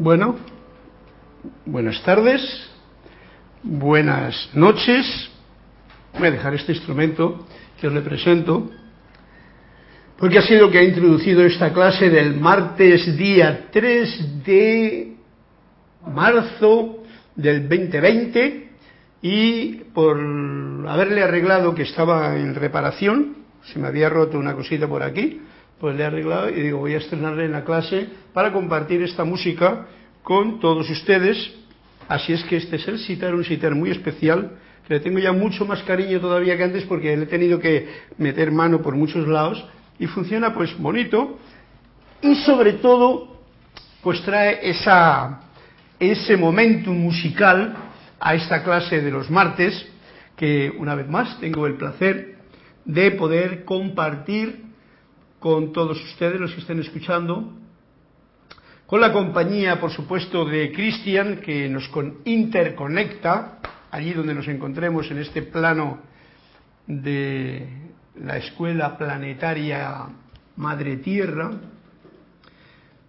Bueno, buenas tardes, buenas noches. Voy a dejar este instrumento que os le presento, porque ha sido que ha introducido esta clase del martes día 3 de marzo del 2020 y por haberle arreglado que estaba en reparación, se me había roto una cosita por aquí, pues le he arreglado y digo, voy a estrenarle en la clase para compartir esta música con todos ustedes. Así es que este es el sitar, un sitar muy especial, le tengo ya mucho más cariño todavía que antes porque le he tenido que meter mano por muchos lados y funciona pues bonito y sobre todo pues trae esa, ese momentum musical a esta clase de los martes que una vez más tengo el placer de poder compartir con todos ustedes, los que estén escuchando, con la compañía, por supuesto, de Cristian, que nos interconecta, allí donde nos encontremos en este plano de la Escuela Planetaria Madre Tierra.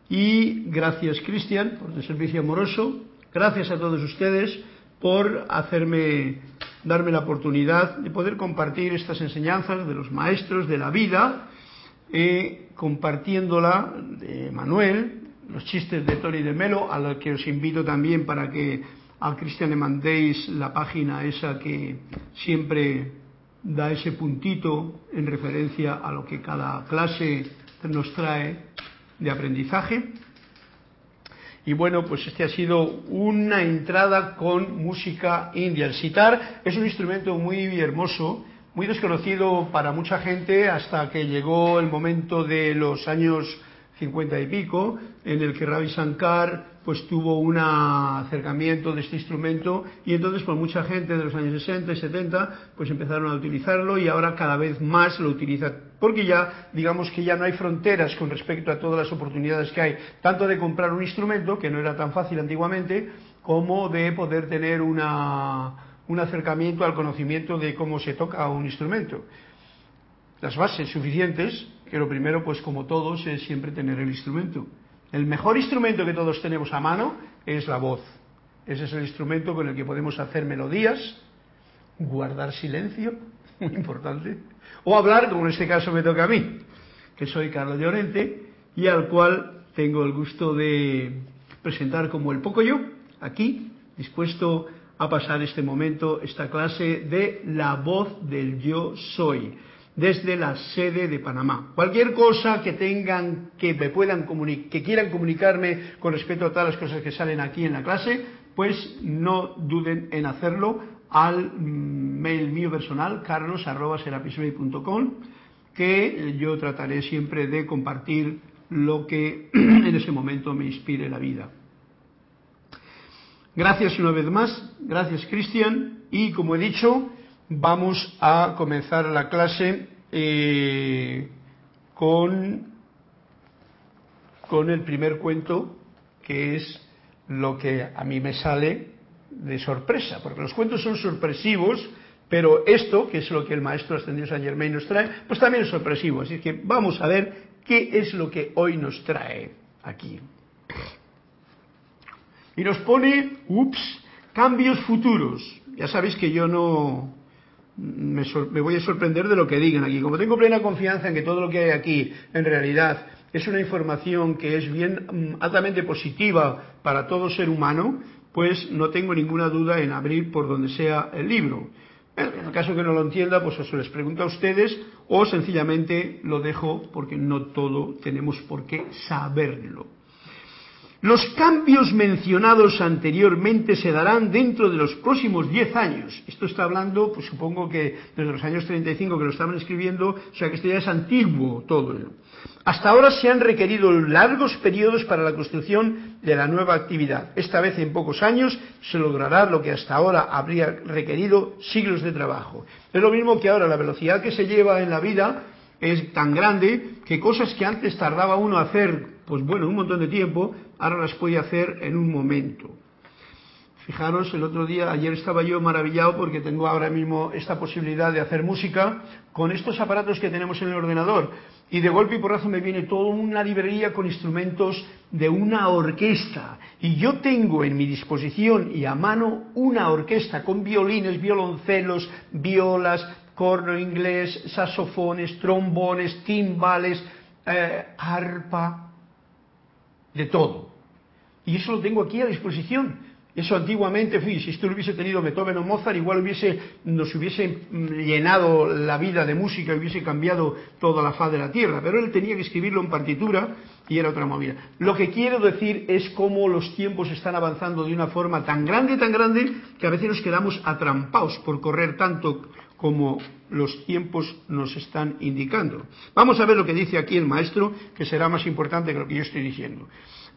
Y gracias, Cristian, por tu servicio amoroso. Gracias a todos ustedes por hacerme, darme la oportunidad de poder compartir estas enseñanzas de los maestros de la vida y compartiéndola de Manuel, los chistes de Tony de Melo, a los que os invito también para que a Cristian le mandéis la página esa que siempre da ese puntito en referencia a lo que cada clase nos trae de aprendizaje. Y bueno, pues este ha sido una entrada con música india. El sitar es un instrumento muy hermoso muy desconocido para mucha gente hasta que llegó el momento de los años 50 y pico, en el que Ravi Shankar pues tuvo un acercamiento de este instrumento y entonces pues mucha gente de los años 60 y 70 pues empezaron a utilizarlo y ahora cada vez más lo utilizan porque ya digamos que ya no hay fronteras con respecto a todas las oportunidades que hay tanto de comprar un instrumento que no era tan fácil antiguamente como de poder tener una un acercamiento al conocimiento de cómo se toca un instrumento. Las bases suficientes, que lo primero, pues como todos, es siempre tener el instrumento. El mejor instrumento que todos tenemos a mano es la voz. Ese es el instrumento con el que podemos hacer melodías, guardar silencio, muy importante, o hablar, como en este caso me toca a mí, que soy Carlos Llorente y al cual tengo el gusto de presentar como el poco yo, aquí, dispuesto a pasar este momento, esta clase de la voz del yo soy, desde la sede de Panamá. Cualquier cosa que tengan, que me puedan que quieran comunicarme con respecto a todas las cosas que salen aquí en la clase, pues no duden en hacerlo al mail mío personal, carlos.serapismey.com, que yo trataré siempre de compartir lo que en ese momento me inspire la vida. Gracias una vez más, gracias Cristian, y como he dicho, vamos a comenzar la clase eh, con, con el primer cuento, que es lo que a mí me sale de sorpresa, porque los cuentos son sorpresivos, pero esto, que es lo que el maestro ascendido San Germain nos trae, pues también es sorpresivo. Así que vamos a ver qué es lo que hoy nos trae aquí y nos pone, ups, cambios futuros. Ya sabéis que yo no me, voy a sorprender de lo que digan aquí. Como tengo plena confianza en que todo lo que hay aquí en realidad es una información que es bien mm, altamente positiva para todo ser humano, pues no tengo ninguna duda en abrir por donde sea el libro. En el caso que no lo entienda, pues os les pregunto a ustedes o sencillamente lo dejo porque no todo tenemos por qué saberlo. Los cambios mencionados anteriormente se darán dentro de los próximos 10 años. Esto está hablando, pues supongo que desde los años 35 que lo estaban escribiendo, o sea que esto ya es antiguo todo. Hasta ahora se han requerido largos periodos para la construcción de la nueva actividad. Esta vez en pocos años se logrará lo que hasta ahora habría requerido siglos de trabajo. Es lo mismo que ahora la velocidad que se lleva en la vida es tan grande que cosas que antes tardaba uno a hacer, pues bueno, un montón de tiempo, ahora las puede hacer en un momento. Fijaros, el otro día, ayer estaba yo maravillado porque tengo ahora mismo esta posibilidad de hacer música con estos aparatos que tenemos en el ordenador. Y de golpe y porrazo me viene toda una librería con instrumentos de una orquesta. Y yo tengo en mi disposición y a mano una orquesta con violines, violoncelos, violas, corno inglés, saxofones, trombones, timbales, eh, arpa, de todo. Y eso lo tengo aquí a disposición. Eso antiguamente, si esto lo hubiese tenido Beethoven o Mozart, igual hubiese, nos hubiese mm, llenado la vida de música, hubiese cambiado toda la faz de la tierra. Pero él tenía que escribirlo en partitura y era otra movida. Lo que quiero decir es cómo los tiempos están avanzando de una forma tan grande, tan grande, que a veces nos quedamos atrampados por correr tanto como los tiempos nos están indicando. Vamos a ver lo que dice aquí el maestro, que será más importante que lo que yo estoy diciendo.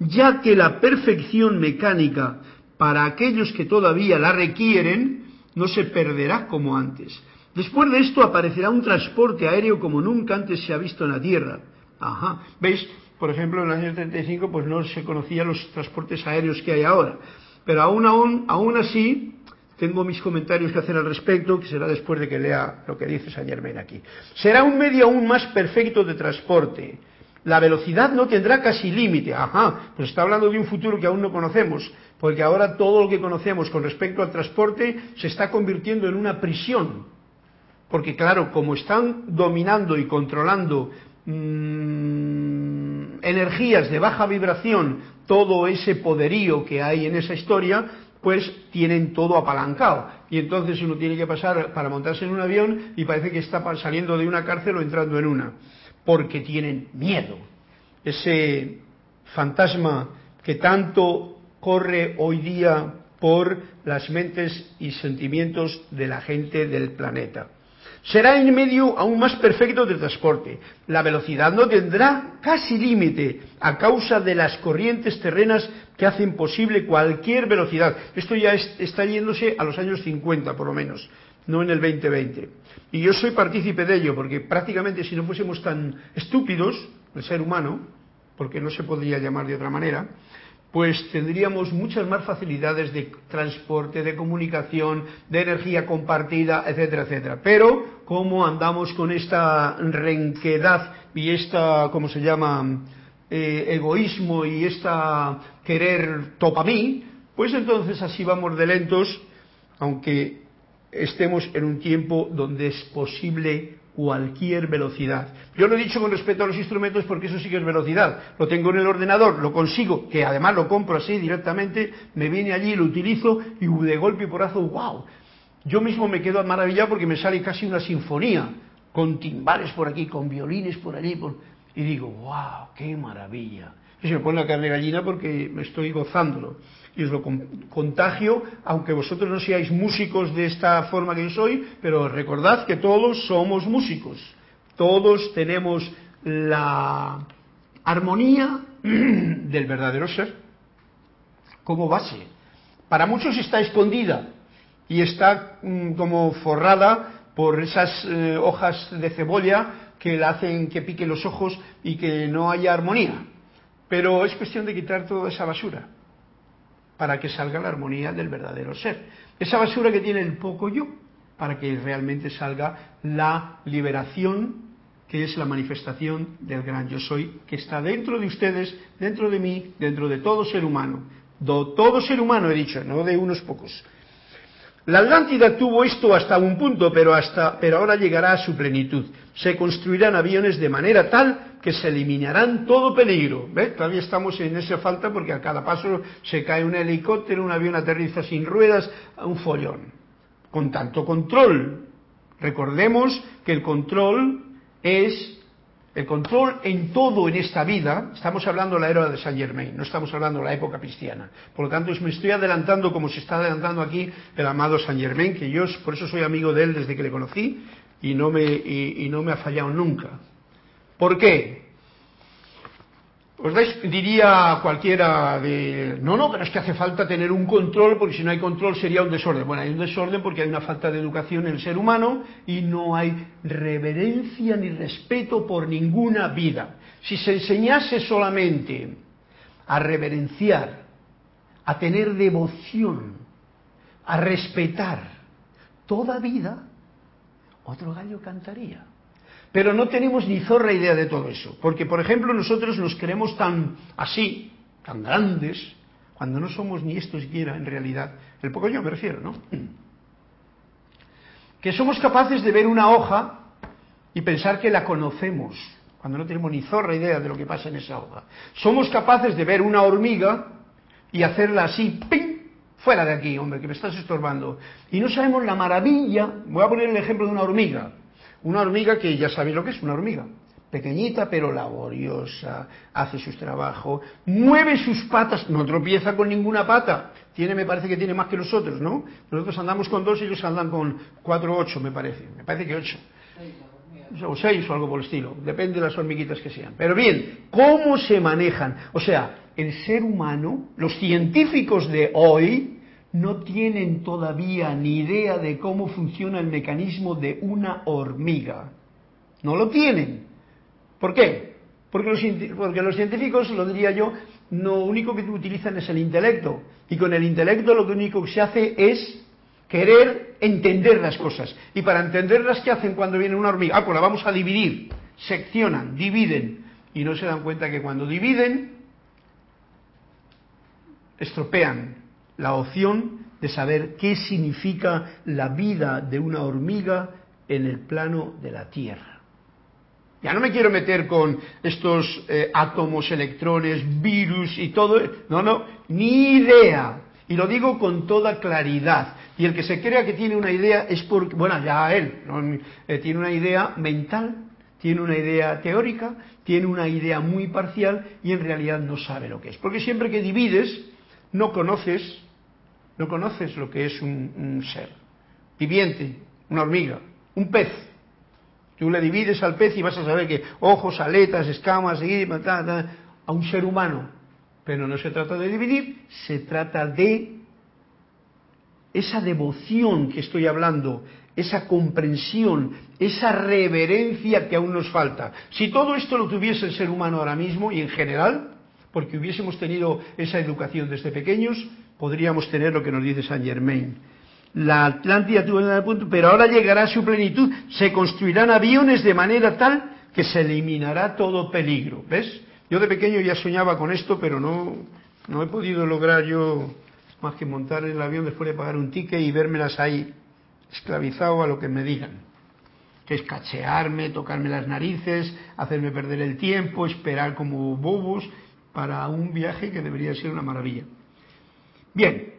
Ya que la perfección mecánica para aquellos que todavía la requieren, no se perderá como antes. Después de esto aparecerá un transporte aéreo como nunca antes se ha visto en la Tierra. Ajá. ¿Veis? Por ejemplo, en el año 35 pues no se conocían los transportes aéreos que hay ahora. Pero aún, aún, aún así, tengo mis comentarios que hacer al respecto, que será después de que lea lo que dice Saint Germain aquí. Será un medio aún más perfecto de transporte. La velocidad no tendrá casi límite. Ajá, pues está hablando de un futuro que aún no conocemos, porque ahora todo lo que conocemos con respecto al transporte se está convirtiendo en una prisión. Porque claro, como están dominando y controlando mmm, energías de baja vibración, todo ese poderío que hay en esa historia, pues tienen todo apalancado. Y entonces uno tiene que pasar para montarse en un avión y parece que está saliendo de una cárcel o entrando en una porque tienen miedo. Ese fantasma que tanto corre hoy día por las mentes y sentimientos de la gente del planeta. Será en medio aún más perfecto de transporte. La velocidad no tendrá casi límite a causa de las corrientes terrenas que hacen posible cualquier velocidad. Esto ya está yéndose a los años 50 por lo menos no en el 2020. Y yo soy partícipe de ello, porque prácticamente si no fuésemos tan estúpidos, el ser humano, porque no se podría llamar de otra manera, pues tendríamos muchas más facilidades de transporte, de comunicación, de energía compartida, etcétera, etcétera. Pero, como andamos con esta renquedad y esta, ¿cómo se llama?, eh, egoísmo y esta querer topa mí, pues entonces así vamos de lentos, aunque estemos en un tiempo donde es posible cualquier velocidad. Yo lo he dicho con respecto a los instrumentos porque eso sí que es velocidad. Lo tengo en el ordenador, lo consigo, que además lo compro así directamente, me viene allí, lo utilizo y de golpe y porazo, wow. Yo mismo me quedo maravillado porque me sale casi una sinfonía, con timbales por aquí, con violines por allí, y digo, wow, qué maravilla. Y se me pone la carne gallina porque me estoy gozándolo y os lo contagio, aunque vosotros no seáis músicos de esta forma que yo soy, pero recordad que todos somos músicos, todos tenemos la armonía del verdadero ser como base. Para muchos está escondida y está mm, como forrada por esas eh, hojas de cebolla que la hacen que pique los ojos y que no haya armonía. Pero es cuestión de quitar toda esa basura para que salga la armonía del verdadero ser. Esa basura que tiene el poco yo, para que realmente salga la liberación que es la manifestación del gran yo soy, que está dentro de ustedes, dentro de mí, dentro de todo ser humano. todo ser humano he dicho, no de unos pocos. La Atlántida tuvo esto hasta un punto, pero, hasta, pero ahora llegará a su plenitud. Se construirán aviones de manera tal que se eliminarán todo peligro. Todavía estamos en esa falta porque a cada paso se cae un helicóptero, un avión aterriza sin ruedas, un follón. Con tanto control. Recordemos que el control es el control en todo en esta vida, estamos hablando de la era de Saint Germain, no estamos hablando de la época cristiana. Por lo tanto, me estoy adelantando como se está adelantando aquí el amado Saint Germain, que yo por eso soy amigo de él desde que le conocí y no me, y no me ha fallado nunca. ¿Por qué? Os diría cualquiera de, no, no, pero es que hace falta tener un control, porque si no hay control sería un desorden. Bueno, hay un desorden porque hay una falta de educación en el ser humano y no hay reverencia ni respeto por ninguna vida. Si se enseñase solamente a reverenciar, a tener devoción a respetar toda vida, otro gallo cantaría. Pero no tenemos ni zorra idea de todo eso, porque por ejemplo nosotros nos creemos tan así, tan grandes, cuando no somos ni esto siquiera en realidad, el poco yo me refiero, ¿no? Que somos capaces de ver una hoja y pensar que la conocemos, cuando no tenemos ni zorra idea de lo que pasa en esa hoja. Somos capaces de ver una hormiga y hacerla así, ¡ping! Fuera de aquí, hombre, que me estás estorbando. Y no sabemos la maravilla, voy a poner el ejemplo de una hormiga. Una hormiga que ya sabéis lo que es una hormiga. Pequeñita pero laboriosa, hace sus trabajos, mueve sus patas, no tropieza con ninguna pata. Tiene, me parece que tiene más que nosotros, ¿no? Nosotros andamos con dos y ellos andan con cuatro o ocho, me parece. Me parece que ocho. O seis o algo por el estilo. Depende de las hormiguitas que sean. Pero bien, ¿cómo se manejan? O sea, el ser humano, los científicos de hoy, no tienen todavía ni idea de cómo funciona el mecanismo de una hormiga. No lo tienen. ¿Por qué? Porque los, porque los científicos, lo diría yo, lo único que utilizan es el intelecto. Y con el intelecto lo único que se hace es querer entender las cosas. Y para entenderlas, ¿qué hacen cuando viene una hormiga? Ah, pues la vamos a dividir. Seccionan, dividen. Y no se dan cuenta que cuando dividen, estropean la opción de saber qué significa la vida de una hormiga en el plano de la Tierra. Ya no me quiero meter con estos eh, átomos, electrones, virus y todo. No, no, ni idea. Y lo digo con toda claridad. Y el que se crea que tiene una idea es porque, bueno, ya él, eh, tiene una idea mental, tiene una idea teórica, tiene una idea muy parcial y en realidad no sabe lo que es. Porque siempre que divides, no conoces, no conoces lo que es un, ser viviente, una hormiga, un pez. Tú le divides al pez y vas a saber que ojos, aletas, escamas, a un ser humano. Pero no se trata de dividir, se trata de esa devoción que estoy hablando, esa comprensión, esa reverencia que aún nos falta. Si todo esto lo tuviese el ser humano ahora mismo y en general, porque hubiésemos tenido esa educación desde pequeños, podríamos tener lo que nos dice Saint Germain. La Atlántida tuvo el punto, pero ahora llegará a su plenitud, se construirán aviones de manera tal que se eliminará todo peligro. ¿Ves? Yo de pequeño ya soñaba con esto, pero no, no he podido lograr yo más que montar el avión después de pagar un ticket y vérmelas ahí esclavizado a lo que me digan. Que es cachearme, tocarme las narices, hacerme perder el tiempo, esperar como bobos para un viaje que debería ser una maravilla. Bien,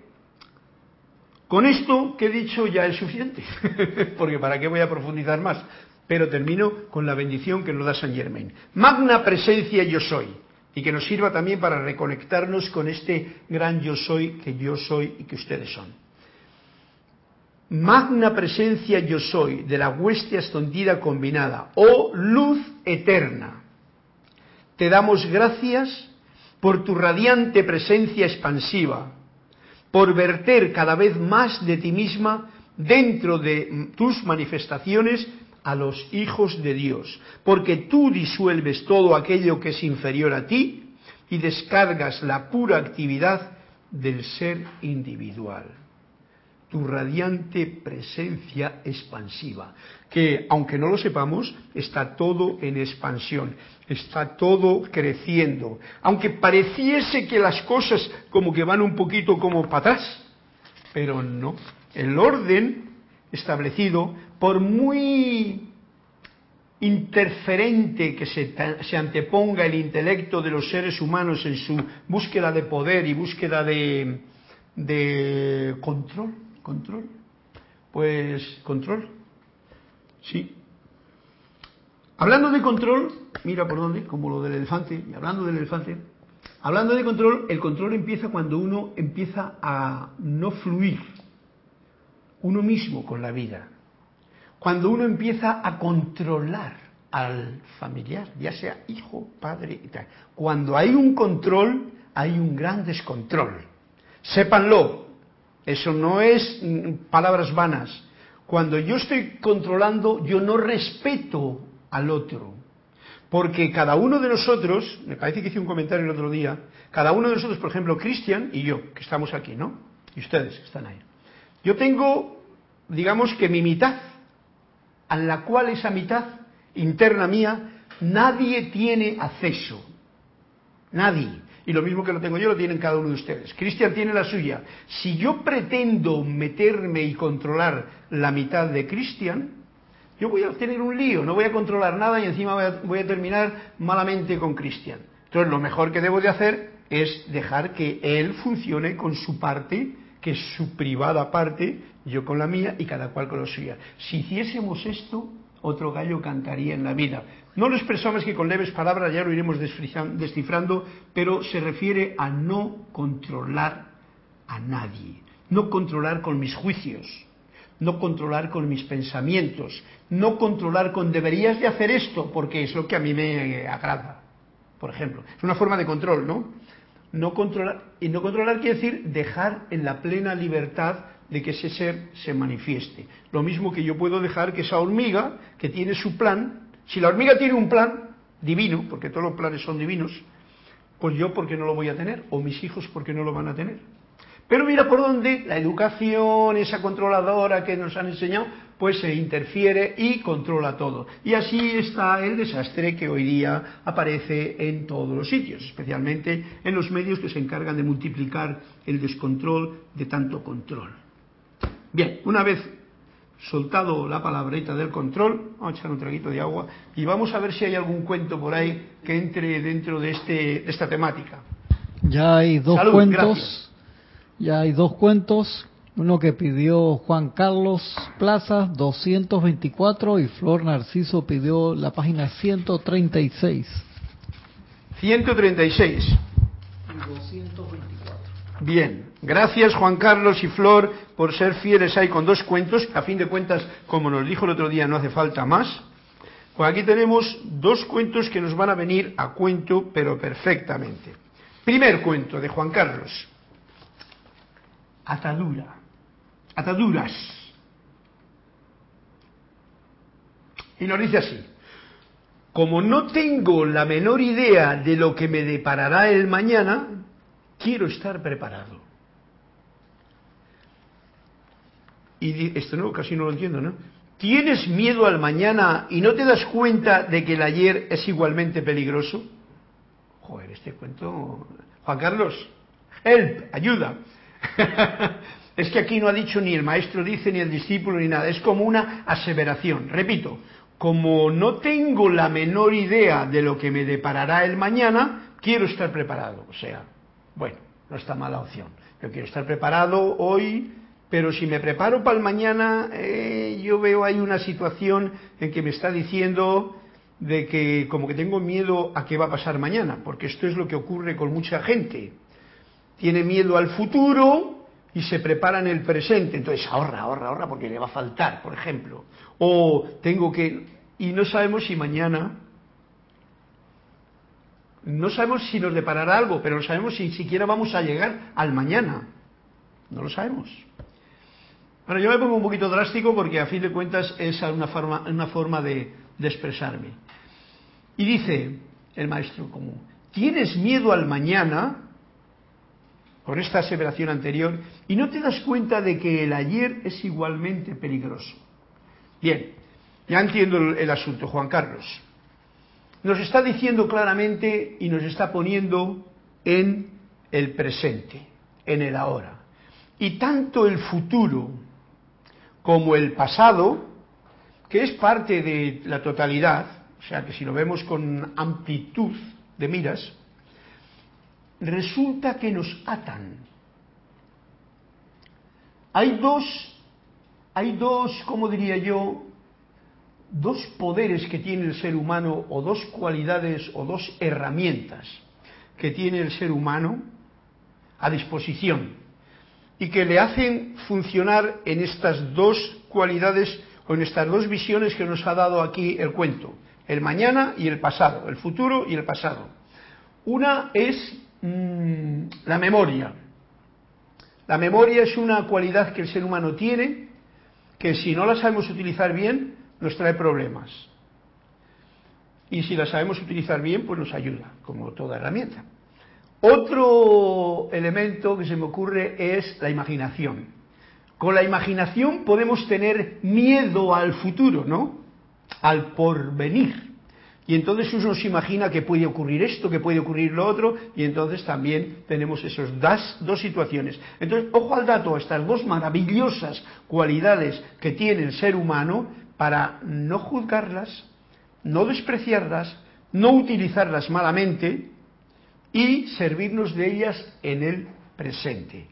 con esto que he dicho ya es suficiente, porque para qué voy a profundizar más. Pero termino con la bendición que nos da San Germain. Magna presencia yo soy. Y que nos sirva también para reconectarnos con este gran yo soy que yo soy y que ustedes son. Magna presencia yo soy de la hueste escondida combinada, oh luz eterna. Te damos gracias por tu radiante presencia expansiva, por verter cada vez más de ti misma dentro de tus manifestaciones a los hijos de Dios, porque tú disuelves todo aquello que es inferior a ti y descargas la pura actividad del ser individual tu radiante presencia expansiva, que aunque no lo sepamos, está todo en expansión, está todo creciendo. Aunque pareciese que las cosas como que van un poquito como para atrás, pero no. El orden establecido, por muy interferente que se, anteponga el intelecto de los seres humanos en su búsqueda de poder y búsqueda de control, ¿Control? Pues control. Sí. Hablando de control, mira por dónde, como lo del elefante, y hablando del elefante, hablando de control, el control empieza cuando uno empieza a no fluir uno mismo con la vida. Cuando uno empieza a controlar al familiar, ya sea hijo, padre y tal. Cuando hay un control, hay un gran descontrol. Sépanlo, eso no es palabras vanas. Cuando yo estoy controlando, yo no respeto al otro. Porque cada uno de nosotros, me parece que hice un comentario el otro día, cada uno de nosotros, por ejemplo, Cristian y yo, que estamos aquí, ¿no? Y ustedes que están ahí. Yo tengo, digamos que mi mitad, a la cual esa mitad interna mía, nadie tiene acceso. Nadie. Y lo mismo que lo tengo yo, lo tienen cada uno de ustedes. Cristian tiene la suya. Si yo pretendo meterme y controlar la mitad de Cristian, yo voy a tener un lío, no voy a controlar nada y encima voy a, voy a terminar malamente con Cristian. Entonces lo mejor que debo de hacer es dejar que él funcione con su parte, que es su privada parte, yo con la mía y cada cual con la suya. Si hiciésemos esto, otro gallo cantaría en la vida. No lo expresamos que con leves palabras ya lo iremos descifrando, pero se refiere a no controlar a nadie, no controlar con mis juicios, no controlar con mis pensamientos, no controlar con deberías de hacer esto porque es lo que a mí me agrada, por ejemplo. Es una forma de control, ¿no? No controlar, y no controlar quiere decir dejar en la plena libertad de que ese ser se manifieste. Lo mismo que yo puedo dejar que esa hormiga, que tiene su plan, si la hormiga tiene un plan divino, porque todos los planes son divinos, pues yo, ¿por qué no lo voy a tener? O mis hijos, ¿por qué no lo van a tener? Pero mira por dónde la educación, esa controladora que nos han enseñado, pues se interfiere y controla todo. Y así está el desastre que hoy día aparece en todos los sitios, especialmente en los medios que se encargan de multiplicar el descontrol de tanto control. Bien, una vez soltado la palabrita del control, vamos a echar un traguito de agua y vamos a ver si hay algún cuento por ahí que entre dentro de, este, esta temática. Ya hay dos cuentos, ya hay dos cuentos, uno que pidió Juan Carlos Plaza 224 y Flor Narciso pidió la página 136. 136. Y 224. Bien, gracias Juan Carlos y Flor por ser fieles ahí con dos cuentos. A fin de cuentas, como nos dijo el otro día, no hace falta más. Pues aquí tenemos dos cuentos que nos van a venir a cuento, pero perfectamente. Primer cuento de Juan Carlos. Atadura. Ataduras. Y nos dice así. Como no tengo la menor idea de lo que me deparará el mañana, quiero estar preparado. Y esto no, casi no lo entiendo, ¿no? ¿Tienes miedo al mañana y no te das cuenta de que el ayer es igualmente peligroso? Joder, este cuento... Juan Carlos, help, ayuda. es que aquí no ha dicho ni el maestro dice, ni el discípulo, ni nada. Es como una aseveración. Repito, como no tengo la menor idea de lo que me deparará el mañana, quiero estar preparado. O sea, bueno, no está mala opción. Yo quiero estar preparado hoy, pero si me preparo para el mañana, eh, yo veo ahí una situación en que me está diciendo de que como que tengo miedo a qué va a pasar mañana, porque esto es lo que ocurre con mucha gente. Tiene miedo al futuro y se prepara en el presente, entonces ahorra, ahorra, ahorra porque le va a faltar, por ejemplo. O tengo que... y no sabemos si mañana no sabemos si nos deparará algo, pero no sabemos si siquiera vamos a llegar al mañana. No lo sabemos. Bueno, yo me pongo un poquito drástico porque a fin de cuentas es una forma, una forma de, expresarme. Y dice el maestro común, ¿tienes miedo al mañana? Con esta aseveración anterior, y no te das cuenta de que el ayer es igualmente peligroso. Bien, ya entiendo el asunto, Juan Carlos nos está diciendo claramente y nos está poniendo en el presente, en el ahora. Y tanto el futuro como el pasado, que es parte de la totalidad, o sea que si lo vemos con amplitud de miras, resulta que nos atan. Hay dos, hay dos, ¿cómo diría yo?, dos poderes que tiene el ser humano o dos cualidades o dos herramientas que tiene el ser humano a disposición y que le hacen funcionar en estas dos cualidades o en estas dos visiones que nos ha dado aquí el cuento, el mañana y el pasado, el futuro y el pasado. Una es mm, la memoria. La memoria es una cualidad que el ser humano tiene que si no la sabemos utilizar bien, nos trae problemas. Y si la sabemos utilizar bien, pues nos ayuda, como toda herramienta. Otro elemento que se me ocurre es la imaginación. Con la imaginación podemos tener miedo al futuro, ¿no? Al porvenir. Y entonces uno se imagina que puede ocurrir esto, que puede ocurrir lo otro, y entonces también tenemos esas dos, situaciones. Entonces, ojo al dato, estas dos maravillosas cualidades que tiene el ser humano para no juzgarlas, no despreciarlas, no utilizarlas malamente y servirnos de ellas en el presente.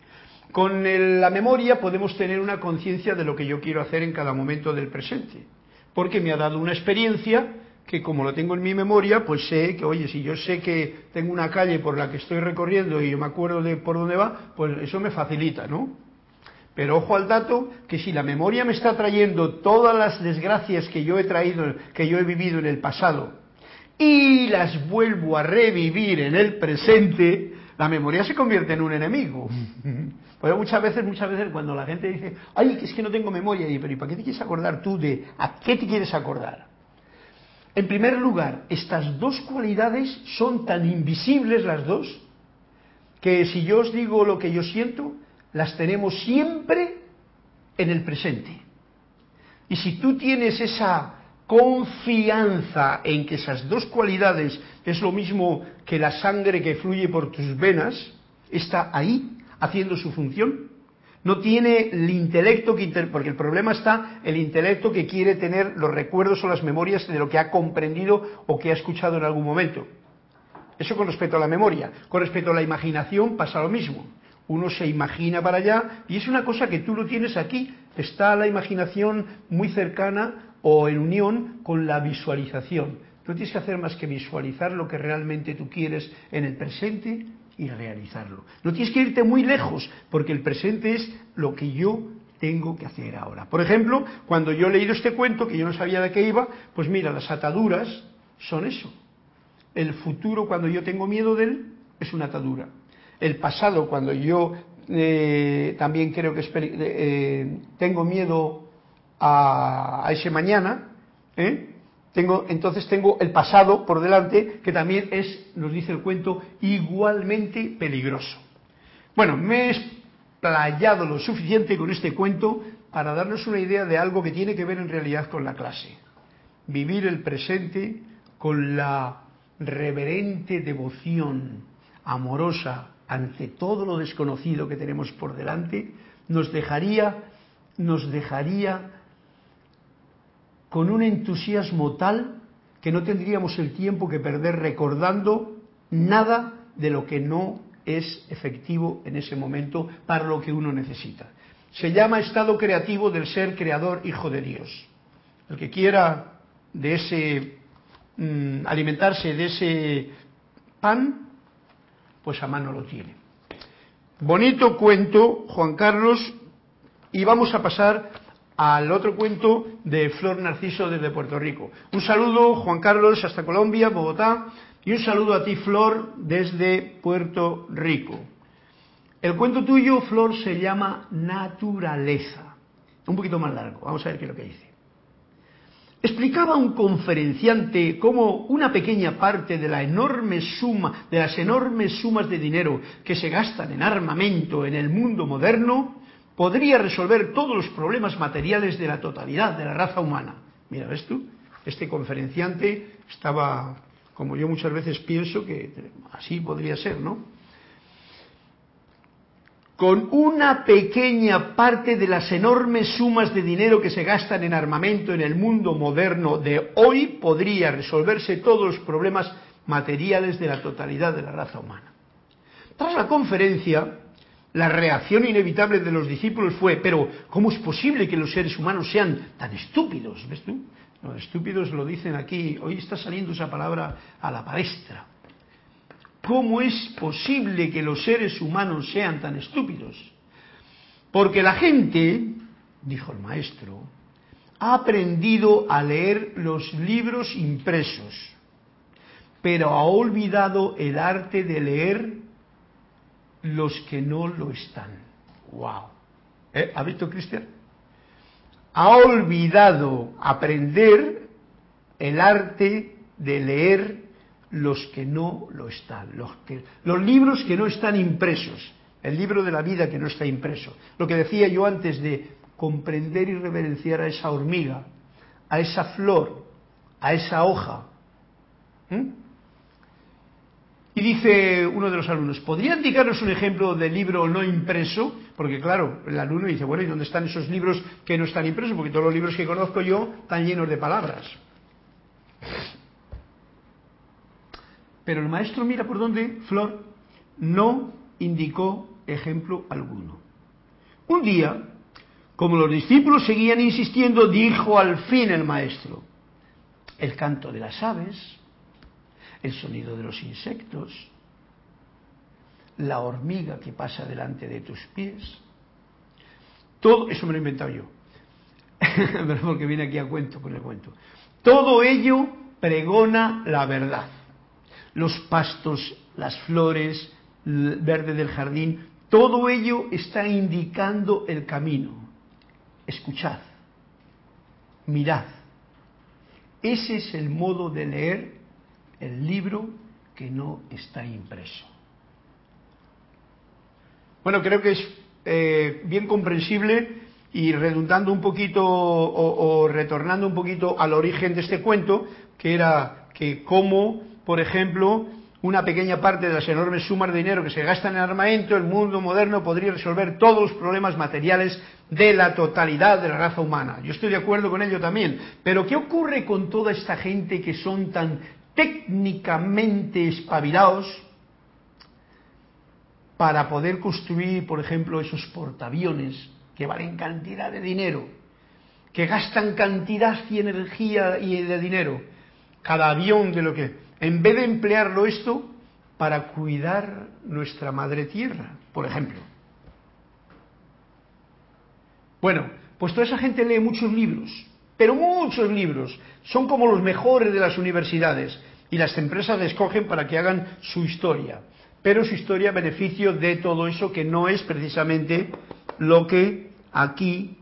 Con la memoria podemos tener una conciencia de lo que yo quiero hacer en cada momento del presente, porque me ha dado una experiencia que como lo tengo en mi memoria, pues sé que, oye, si yo sé que tengo una calle por la que estoy recorriendo y yo me acuerdo de por dónde va, pues eso me facilita, ¿no? Pero ojo al dato que si la memoria me está trayendo todas las desgracias que yo he traído, que yo he vivido en el pasado, y las vuelvo a revivir en el presente, la memoria se convierte en un enemigo. Porque muchas veces, muchas veces cuando la gente dice, ay, es que no tengo memoria, y pero ¿y para qué te quieres acordar tú de a qué te quieres acordar? En primer lugar, estas dos cualidades son tan invisibles las dos, que si yo os digo lo que yo siento, las tenemos siempre en el presente. Y si tú tienes esa confianza en que esas dos cualidades es lo mismo que la sangre que fluye por tus venas, está ahí haciendo su función, no tiene el intelecto que porque el problema está el intelecto que quiere tener los recuerdos o las memorias de lo que ha comprendido o que ha escuchado en algún momento. Eso con respecto a la memoria. Con respecto a la imaginación pasa lo mismo. Uno se imagina para allá y es una cosa que tú lo tienes aquí. Está la imaginación muy cercana o en unión con la visualización. No tienes que hacer más que visualizar lo que realmente tú quieres en el presente y realizarlo. No tienes que irte muy lejos, porque el presente es lo que yo tengo que hacer ahora. Por ejemplo, cuando yo he leído este cuento, que yo no sabía de qué iba, pues mira, las ataduras son eso. El futuro, cuando yo tengo miedo de él, es una atadura. El pasado, cuando yo eh, también creo que eh, tengo miedo a, ese mañana, ¿eh? Entonces tengo el pasado por delante, que también es, nos dice el cuento, igualmente peligroso. Bueno, me he explayado lo suficiente con este cuento para darnos una idea de algo que tiene que ver en realidad con la clase. Vivir el presente con la reverente devoción amorosa ante todo lo desconocido que tenemos por delante, nos dejaría, nos dejaría con un entusiasmo tal que no tendríamos el tiempo que perder recordando nada de lo que no es efectivo en ese momento para lo que uno necesita. Se llama estado creativo del ser creador hijo de Dios. El que quiera de ese mm, alimentarse de ese pan, pues a mano lo tiene. Bonito cuento, Juan Carlos, y vamos a pasar al otro cuento de Flor Narciso desde Puerto Rico. Un saludo, Juan Carlos, hasta Colombia, Bogotá, y un saludo a ti, Flor, desde Puerto Rico. El cuento tuyo, Flor, se llama Naturaleza. Un poquito más largo, vamos a ver qué es lo que dice. Explicaba un conferenciante cómo una pequeña parte de la enorme suma, de las enormes sumas de dinero que se gastan en armamento en el mundo moderno, podría resolver todos los problemas materiales de la totalidad de la raza humana. Mira, ¿ves tú? Este conferenciante estaba, como yo muchas veces pienso, que así podría ser, ¿no? Con una pequeña parte de las enormes sumas de dinero que se gastan en armamento en el mundo moderno de hoy podría resolverse todos los problemas materiales de la totalidad de la raza humana. Tras la conferencia, la reacción inevitable de los discípulos fue, pero ¿cómo es posible que los seres humanos sean tan estúpidos? ¿Ves tú? Los estúpidos lo dicen aquí, hoy está saliendo esa palabra a la palestra. ¿Cómo es posible que los seres humanos sean tan estúpidos? Porque la gente, dijo el maestro, ha aprendido a leer los libros impresos, pero ha olvidado el arte de leer los que no lo están. ¡Wow! ¿Eh? ¿Ha visto Cristian? Ha olvidado aprender el arte de leer los que no lo están, los, libros que no están impresos. el libro de la vida que no está impreso. Lo que decía yo antes de comprender y reverenciar a esa hormiga, a esa flor, a esa hoja. Y dice uno de los alumnos, ¿podría indicarnos un ejemplo de libro no impreso? Porque claro, el alumno dice, bueno, ¿y dónde están esos libros que no están impresos? Porque todos los libros que conozco yo están llenos de palabras. Pero el maestro mira por dónde, Flor, no indicó ejemplo alguno. Un día, como los discípulos seguían insistiendo, dijo al fin el maestro, el canto de las aves, el sonido de los insectos, la hormiga que pasa delante de tus pies, todo, eso me lo he inventado yo, porque viene aquí a cuento con el cuento, todo ello pregona la verdad. Los pastos, las flores, el verde del jardín, todo ello está indicando el camino. Escuchad, mirad. Ese es el modo de leer el libro que no está impreso. Bueno, creo que es eh, bien comprensible y redundando un poquito o, retornando un poquito al origen de este cuento, que era que cómo, por ejemplo, una pequeña parte de las enormes sumas de dinero que se gastan en armamento, el mundo moderno podría resolver todos los problemas materiales de la totalidad de la raza humana. Yo estoy de acuerdo con ello también. Pero ¿qué ocurre con toda esta gente que son tan técnicamente espabilados para poder construir, por ejemplo, esos portaaviones que valen cantidad de dinero, que gastan cantidad de energía y de dinero, cada avión de lo que, en vez de emplearlo esto para cuidar nuestra madre tierra, por ejemplo. Bueno, pues toda esa gente lee muchos libros, pero muchos libros, son como los mejores de las universidades y las empresas escogen para que hagan su historia, pero su historia a beneficio de todo eso que no es precisamente lo que aquí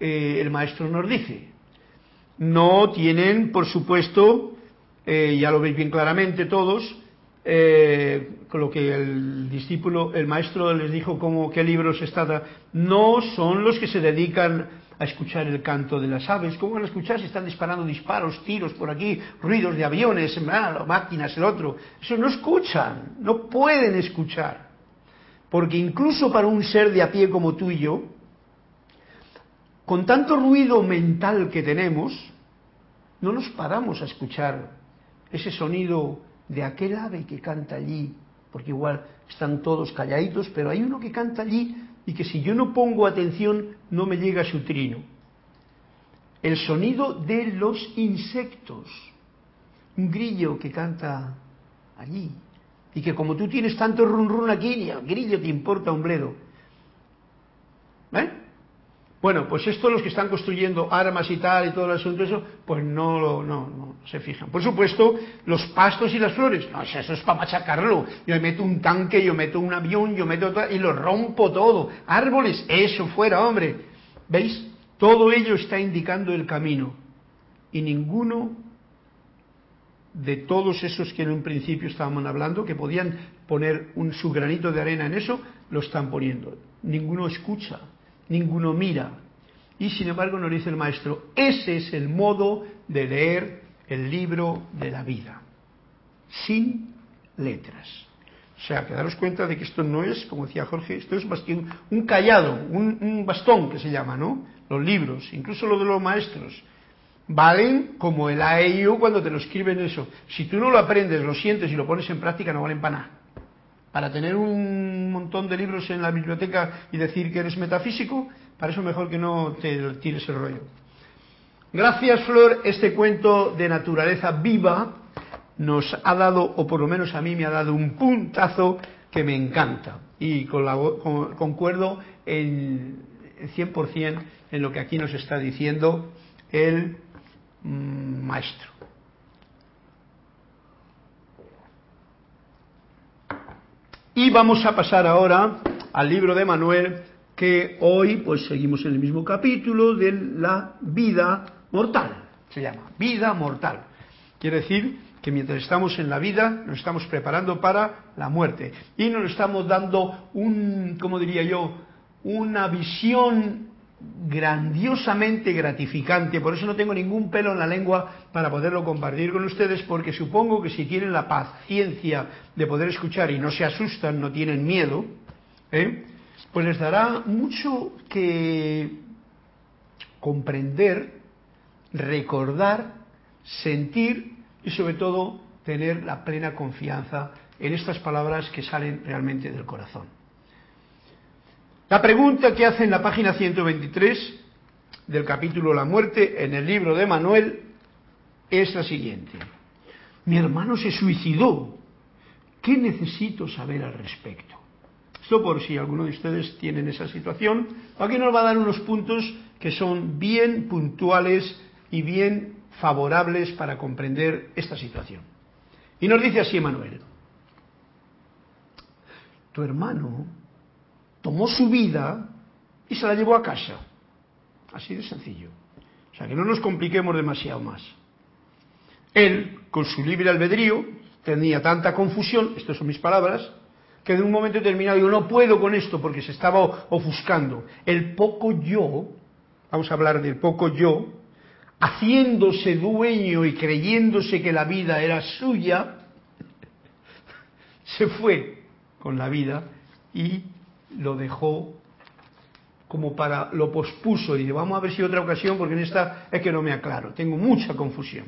eh, el maestro nos dice. No tienen, por supuesto, eh, ya lo veis bien claramente todos, eh, con lo que el discípulo, el maestro les dijo como qué libros está, no son los que se dedican a escuchar el canto de las aves. ¿Cómo van a escuchar si están disparando disparos, tiros por aquí, ruidos de aviones, máquinas, el otro? Eso no escuchan, no pueden escuchar. Porque incluso para un ser de a pie como tú y yo, con tanto ruido mental que tenemos, no nos paramos a escuchar ese sonido de aquel ave que canta allí, porque igual están todos calladitos, pero hay uno que canta allí y que si yo no pongo atención no me llega su trino. El sonido de los insectos, un grillo que canta allí, y que como tú tienes tanto run run aquí, ni al grillo te importa un bledo. ¿Eh? Bueno, pues esto los que están construyendo armas y tal y todo el asunto eso, pues no, no, no se fijan. Por supuesto, los pastos y las flores, no, eso es para machacarlo. Yo meto un tanque, yo meto un avión, yo meto y lo rompo todo. Árboles, eso fuera, hombre. ¿Veis? Todo ello está indicando el camino. Y ninguno de todos esos que en un principio estábamos hablando, que podían poner un, su granito de arena en eso, lo están poniendo. Ninguno escucha ninguno mira. Y sin embargo nos dice el maestro, ese es el modo de leer el libro de la vida, sin letras. O sea, que daros cuenta de que esto no es, como decía Jorge, esto es más que un, callado, un, bastón que se llama, ¿no? Los libros, incluso lo de los maestros, valen como el AEIO cuando te lo escriben eso. Si tú no lo aprendes, lo sientes y lo pones en práctica, no valen para nada para tener un montón de libros en la biblioteca y decir que eres metafísico, para eso mejor que no te tires el rollo. Gracias, Flor, este cuento de naturaleza viva nos ha dado, o por lo menos a mí me ha dado un puntazo que me encanta. Y concuerdo en 100% en lo que aquí nos está diciendo el maestro. Y vamos a pasar ahora al libro de Manuel, que hoy pues seguimos en el mismo capítulo de la vida mortal. Se llama vida mortal. Quiere decir que mientras estamos en la vida nos estamos preparando para la muerte y nos estamos dando un, como diría yo, una visión grandiosamente gratificante, por eso no tengo ningún pelo en la lengua para poderlo compartir con ustedes, porque supongo que si tienen la paciencia de poder escuchar y no se asustan, no tienen miedo, ¿eh? pues les dará mucho que comprender, recordar, sentir y sobre todo tener la plena confianza en estas palabras que salen realmente del corazón. La pregunta que hace en la página 123 del capítulo La muerte en el libro de Manuel es la siguiente. Mi hermano se suicidó. ¿Qué necesito saber al respecto? Esto por si alguno de ustedes tienen esa situación. Aquí nos va a dar unos puntos que son bien puntuales y bien favorables para comprender esta situación. Y nos dice así Manuel, tu hermano tomó su vida y se la llevó a casa. Así de sencillo. O sea, que no nos compliquemos demasiado más. Él, con su libre albedrío, tenía tanta confusión, estas son mis palabras, que de un momento determinado yo no puedo con esto porque se estaba ofuscando. El poco yo, vamos a hablar del poco yo, haciéndose dueño y creyéndose que la vida era suya, se fue con la vida y lo dejó como para, lo pospuso y vamos a ver si otra ocasión, porque en esta es que no me aclaro, tengo mucha confusión.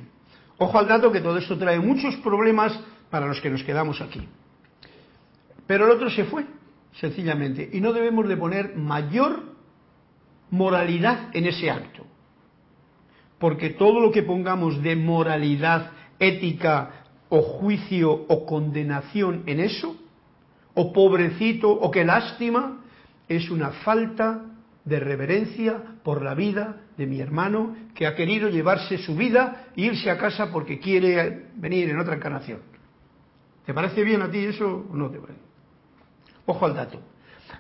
Ojo al dato que todo esto trae muchos problemas para los que nos quedamos aquí. Pero el otro se fue, sencillamente, y no debemos de poner mayor moralidad en ese acto. Porque todo lo que pongamos de moralidad, ética o juicio o condenación en eso, o pobrecito, o qué lástima, es una falta de reverencia por la vida de mi hermano que ha querido llevarse su vida e irse a casa porque quiere venir en otra encarnación. ¿Te parece bien a ti eso o no te parece? Ojo al dato.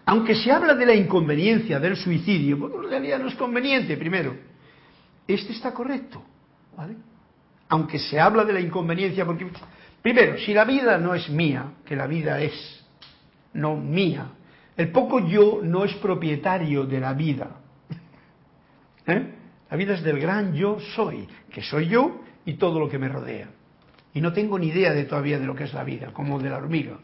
Aunque se habla de la inconveniencia del suicidio, bueno, en realidad no es conveniente, primero. Este está correcto, ¿vale? Aunque se habla de la inconveniencia, porque, primero, si la vida no es mía, que la vida es no mía. El poco yo no es propietario de la vida. ¿Eh? La vida es del gran yo soy, que soy yo y todo lo que me rodea. Y no tengo ni idea de todavía de lo que es la vida, como de la hormiga.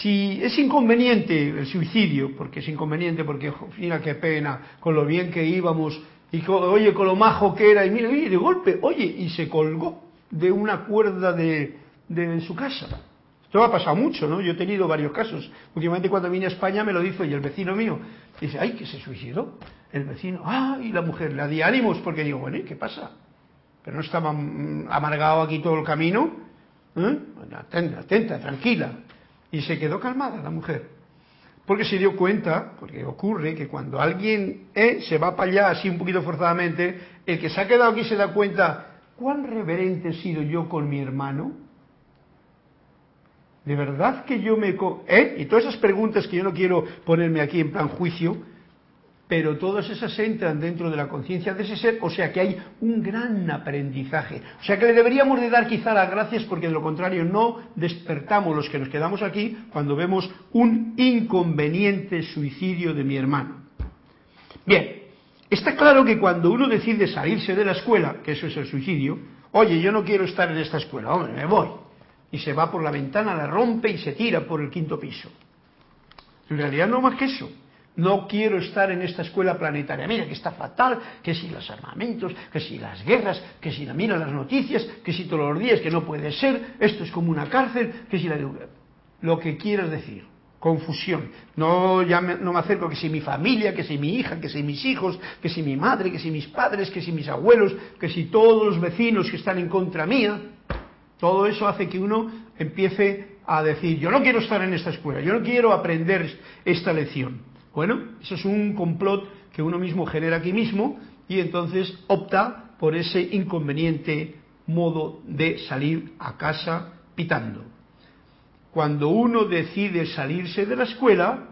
Si es inconveniente el suicidio, porque es inconveniente, porque mira qué pena, con lo bien que íbamos, y oye, con lo majo que era, y mira, de golpe, oye, y se colgó de una cuerda de, de su casa esto ha pasado mucho, ¿no? Yo he tenido varios casos. Últimamente cuando vine a España me lo dijo y el vecino mío dice, ay, que se suicidó. El vecino, ah, y la mujer le di ánimos porque digo, bueno, ¿y qué pasa? Pero no estaba mm, amargado aquí todo el camino. ¿Eh? atenta, atenta, tranquila. Y se quedó calmada la mujer. Porque se dio cuenta, porque ocurre que cuando alguien eh, se va para allá así un poquito forzadamente, el que se ha quedado aquí se da cuenta, ¿cuán reverente he sido yo con mi hermano? ¿De verdad que yo me... ¿Eh? Y todas esas preguntas que yo no quiero ponerme aquí en plan juicio, pero todas esas entran dentro de la conciencia de ese ser, o sea que hay un gran aprendizaje. O sea que le deberíamos de dar quizá las gracias porque de lo contrario no despertamos los que nos quedamos aquí cuando vemos un inconveniente suicidio de mi hermano. Bien, está claro que cuando uno decide salirse de la escuela, que eso es el suicidio, oye, yo no quiero estar en esta escuela, hombre, me voy y se va por la ventana, la rompe y se tira por el quinto piso. En realidad no más que eso. No quiero estar en esta escuela planetaria. Mira que está fatal, que si los armamentos, que si las guerras, que si la mira las noticias, que si todos los días, que no puede ser, esto es como una cárcel, que si la... Lo que quieras decir, confusión. No, ya no me acerco que si mi familia, que si mi hija, que si mis hijos, que si mi madre, que si mis padres, que si mis abuelos, que si todos los vecinos que están en contra mía. Todo eso hace que uno empiece a decir, yo no quiero estar en esta escuela, yo no quiero aprender esta lección. Bueno, eso es un complot que uno mismo genera aquí mismo y entonces opta por ese inconveniente modo de salir a casa pitando. Cuando uno decide salirse de la escuela,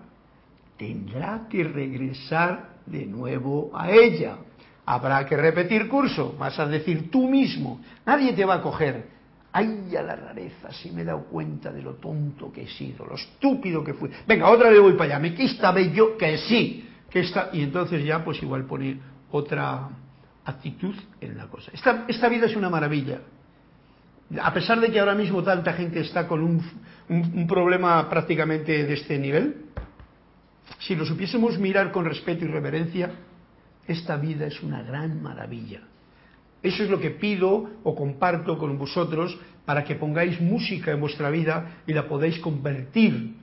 tendrá que regresar de nuevo a ella. habrá que repetir curso, vas a decir tú mismo, nadie te va a coger. Ay, a la rareza, si me he dado cuenta de lo tonto que he sido, lo estúpido que fui. Venga, otra vez voy para allá, me quista yo que sí, que está, y entonces ya pues igual pone otra actitud en la cosa. Esta, esta vida es una maravilla. A pesar de que ahora mismo tanta gente está con un, un problema prácticamente de este nivel, si lo supiésemos mirar con respeto y reverencia, esta vida es una gran maravilla. Eso es lo que pido o comparto con vosotros para que pongáis música en vuestra vida y la podáis convertir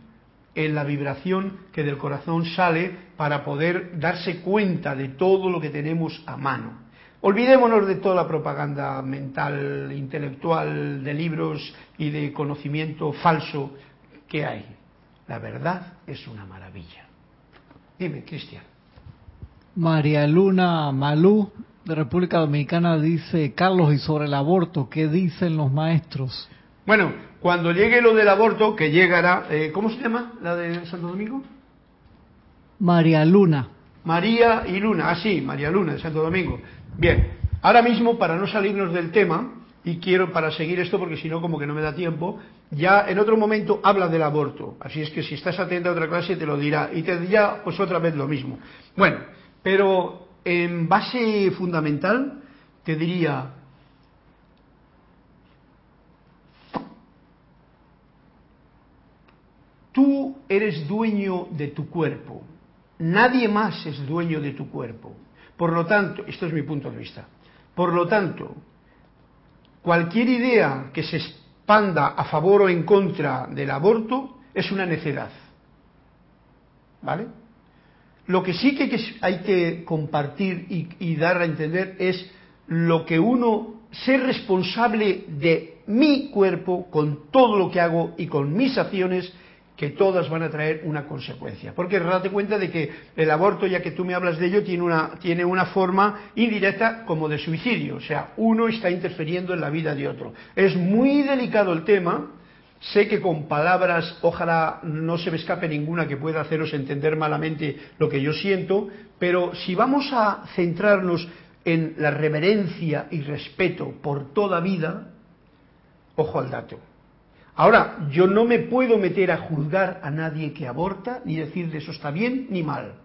en la vibración que del corazón sale para poder darse cuenta de todo lo que tenemos a mano. Olvidémonos de toda la propaganda mental, intelectual, de libros y de conocimiento falso que hay. La verdad es una maravilla. Dime, Cristian. María Luna Malú, de República Dominicana, dice, Carlos, y sobre el aborto, ¿qué dicen los maestros? Bueno, cuando llegue lo del aborto, que llegará, eh, ¿cómo se llama la de Santo Domingo? María Luna. María y Luna, ah sí, María Luna de Santo Domingo. Bien, ahora mismo, para no salirnos del tema, y quiero para seguir esto porque si no como que no me da tiempo, ya en otro momento habla del aborto. Así es que si estás atento a otra clase te lo dirá y te dirá pues otra vez lo mismo. Bueno, pero en base fundamental te diría tú eres dueño de tu cuerpo. Nadie más es dueño de tu cuerpo. Por lo tanto, esto es mi punto de vista. Por lo tanto, Cualquier idea que se expanda a favor o en contra del aborto es una necedad. ¿Vale? Lo que sí que hay que compartir y, dar a entender es lo que uno, ser responsable de mi cuerpo con todo lo que hago y con mis acciones que todas van a traer una consecuencia. Porque date cuenta de que el aborto, ya que tú me hablas de ello, tiene una, tiene una forma indirecta como de suicidio. O sea, uno está interfiriendo en la vida de otro. Es muy delicado el tema. Sé que con palabras, ojalá no se me escape ninguna que pueda haceros entender malamente lo que yo siento, pero si vamos a centrarnos en la reverencia y respeto por toda vida, ojo al dato Ahora, yo no me puedo meter a juzgar a nadie que aborta ni decir de eso está bien ni mal,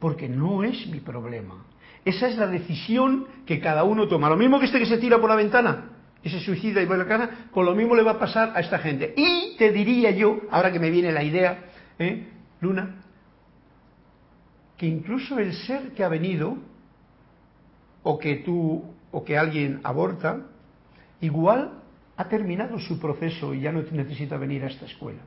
porque no es mi problema. Esa es la decisión que cada uno toma. Lo mismo que este que se tira por la ventana y se suicida y va a la cara, con lo mismo le va a pasar a esta gente. Y te diría yo, ahora que me viene la idea, ¿eh? Luna, que incluso el ser que ha venido, o que tú, o que alguien aborta, igual ha terminado su proceso y ya no necesita venir a esta escuela.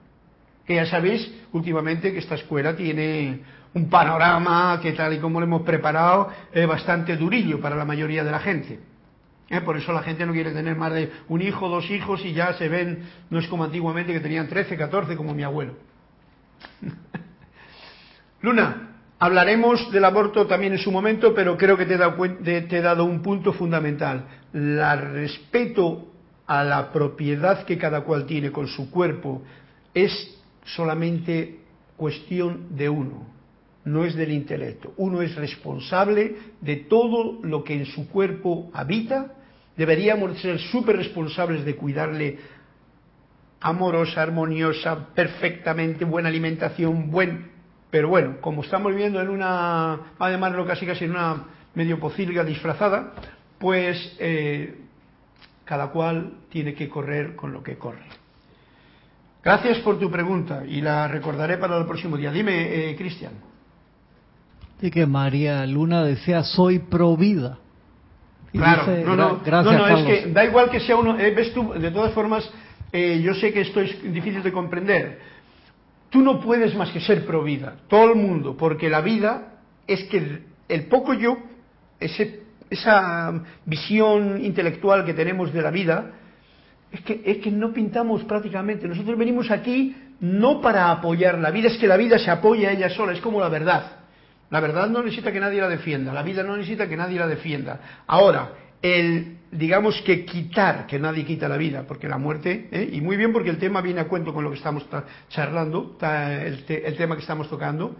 Que ya sabéis últimamente que esta escuela tiene un panorama que tal y como lo hemos preparado es bastante durillo para la mayoría de la gente. ¿Eh? Por eso la gente no quiere tener más de un hijo, dos hijos y ya se ven, no es como antiguamente que tenían 13, 14 como mi abuelo. Luna, hablaremos del aborto también en su momento, pero creo que te he te he dado un punto fundamental. La respeto a la propiedad que cada cual tiene con su cuerpo es solamente cuestión de uno, no es del intelecto. Uno es responsable de todo lo que en su cuerpo habita. Deberíamos ser súper responsables de cuidarle amorosa, armoniosa, perfectamente, buena alimentación, buen... Pero bueno, como estamos viviendo en una, además lo casi casi en una medio pocilga disfrazada, pues eh, cada cual tiene que correr con lo que corre. Gracias por tu pregunta y la recordaré para el próximo día. Dime, eh, Cristian. Y que María Luna decía, soy pro claro, no, no, gracias, no, no es que da igual que sea uno, eh, ves tú, de todas formas, eh, yo sé que esto es difícil de comprender. Tú no puedes más que ser pro vida, todo el mundo, porque la vida es que el poco yo, ese esa visión intelectual que tenemos de la vida, es que, es que no pintamos prácticamente. Nosotros venimos aquí no para apoyar la vida, es que la vida se apoya a ella sola, es como la verdad. La verdad no necesita que nadie la defienda, la vida no necesita que nadie la defienda. Ahora, el, digamos que quitar, que nadie quita la vida, porque la muerte, ¿eh? y muy bien porque el tema viene a cuento con lo que estamos charlando, el tema que estamos tocando,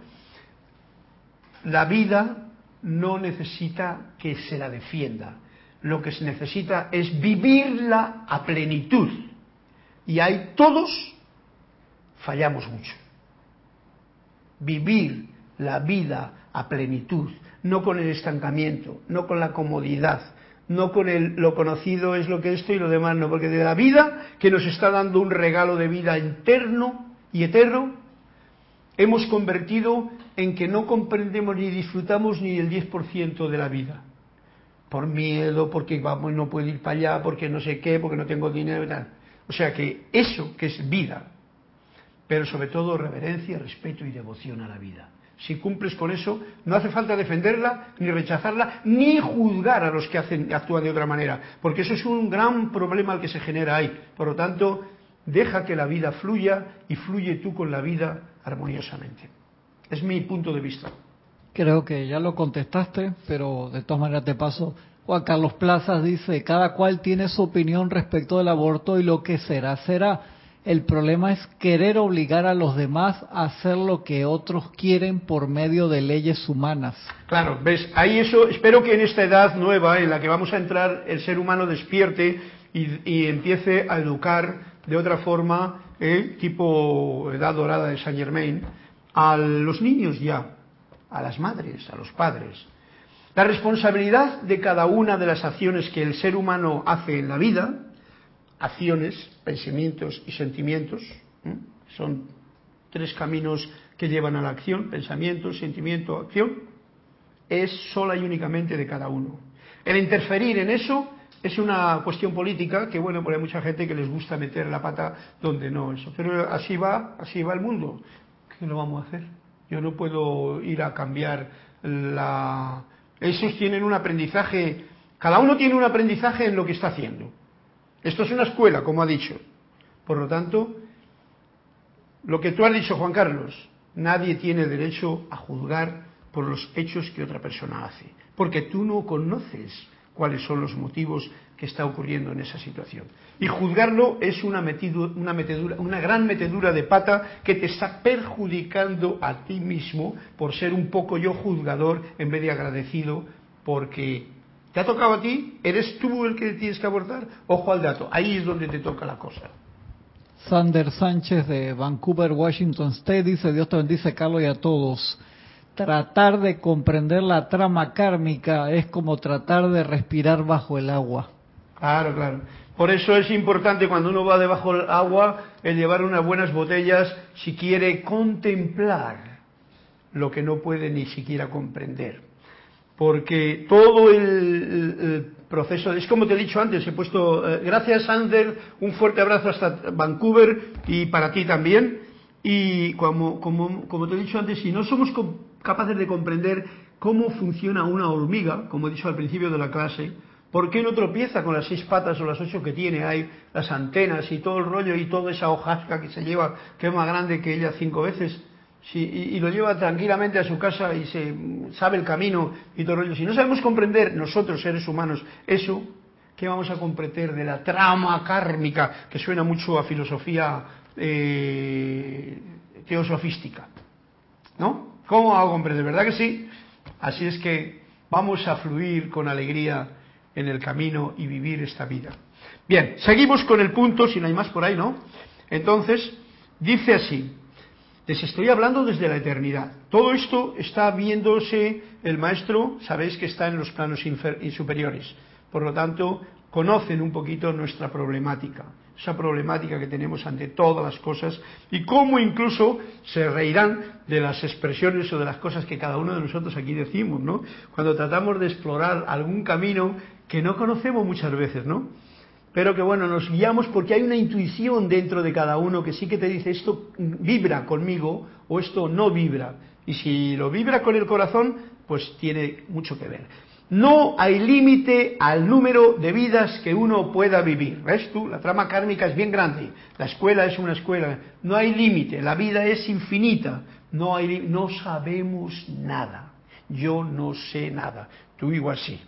la vida no necesita que se la defienda. Lo que se necesita es vivirla a plenitud. Y ahí todos fallamos mucho. Vivir la vida a plenitud, no con el estancamiento, no con la comodidad, no con el lo conocido es lo que esto y lo demás no, porque de la vida que nos está dando un regalo de vida interno y eterno, hemos convertido en que no comprendemos ni disfrutamos ni el 10% de la vida. Por miedo, porque vamos, no puedo ir para allá, porque no sé qué, porque no tengo dinero. O sea que eso que es vida, pero sobre todo reverencia, respeto y devoción a la vida. Si cumples con eso, no hace falta defenderla, ni rechazarla, ni juzgar a los que hacen, actúan de otra manera, porque eso es un gran problema al que se genera ahí. Por lo tanto, deja que la vida fluya y fluye tú con la vida armoniosamente. Es mi punto de vista. Creo que ya lo contestaste, pero de todas maneras te paso. Juan Carlos Plazas dice, cada cual tiene su opinión respecto del aborto y lo que será, será. El problema es querer obligar a los demás a hacer lo que otros quieren por medio de leyes humanas. Claro, ves, ahí eso, espero que en esta edad nueva en la que vamos a entrar el ser humano despierte y, empiece a educar de otra forma, eh, tipo edad dorada de Saint Germain, a los niños ya, a las madres, a los padres. La responsabilidad de cada una de las acciones que el ser humano hace en la vida acciones, pensamientos y sentimientos. Son tres caminos que llevan a la acción, pensamiento, sentimiento, acción. Es sola y únicamente de cada uno. El interferir en eso es una cuestión política que, bueno, pues hay mucha gente que les gusta meter la pata donde no eso. Pero así va, así va el mundo. ¿Qué lo vamos a hacer? Yo no puedo ir a cambiar la... Esos tienen un aprendizaje, cada uno tiene un aprendizaje en lo que está haciendo. Esto es una escuela, como ha dicho. Por lo tanto, lo que tú has dicho, Juan Carlos, nadie tiene derecho a juzgar por los hechos que otra persona hace, porque tú no conoces cuáles son los motivos que está ocurriendo en esa situación. Y juzgarlo es una, una, metedura, una gran metedura de pata que te está perjudicando a ti mismo por ser un poco yo juzgador en vez de agradecido porque ¿Te ha tocado a ti? ¿Eres tú el que tienes que abortar? Ojo al dato, ahí es donde te toca la cosa. Sander Sánchez de Vancouver, Washington State dice, Dios te bendice Carlos y a todos. Tratar de comprender la trama kármica es como tratar de respirar bajo el agua. Claro, claro. Por eso es importante cuando uno va debajo del agua el llevar unas buenas botellas si quiere contemplar lo que no puede ni siquiera comprender porque todo el, proceso, es como te he dicho antes, he puesto, eh, gracias Ander, un fuerte abrazo hasta Vancouver y para ti también, y como, como, te he dicho antes, si no somos capaces de comprender cómo funciona una hormiga, como he dicho al principio de la clase, ¿por qué no tropieza con las seis patas o las ocho que tiene ahí, las antenas y todo el rollo y toda esa hojasca que se lleva, que es más grande que ella cinco veces? Y, lo lleva tranquilamente a su casa y se sabe el camino y todo rollo. Si no sabemos comprender nosotros, seres humanos, eso, ¿qué vamos a comprender de la trama kármica que suena mucho a filosofía eh, teosofística? ¿No? ¿Cómo hago comprender? ¿Verdad que sí? Así es que vamos a fluir con alegría en el camino y vivir esta vida. Bien, seguimos con el punto, si no hay más por ahí, ¿no? Entonces, dice así, les estoy hablando desde la eternidad. Todo esto está viéndose el maestro, sabéis que está en los planos superiores. Por lo tanto, conocen un poquito nuestra problemática, esa problemática que tenemos ante todas las cosas y cómo incluso se reirán de las expresiones o de las cosas que cada uno de nosotros aquí decimos, ¿no? Cuando tratamos de explorar algún camino que no conocemos muchas veces, ¿no? Pero que bueno, nos guiamos porque hay una intuición dentro de cada uno que sí que te dice esto vibra conmigo o esto no vibra. Y si lo vibra con el corazón, pues tiene mucho que ver. No hay límite al número de vidas que uno pueda vivir. ¿Ves tú? La trama kármica es bien grande. La escuela es una escuela. No hay límite. La vida es infinita. No, hay, no sabemos nada. Yo no sé nada. Tú igual sí.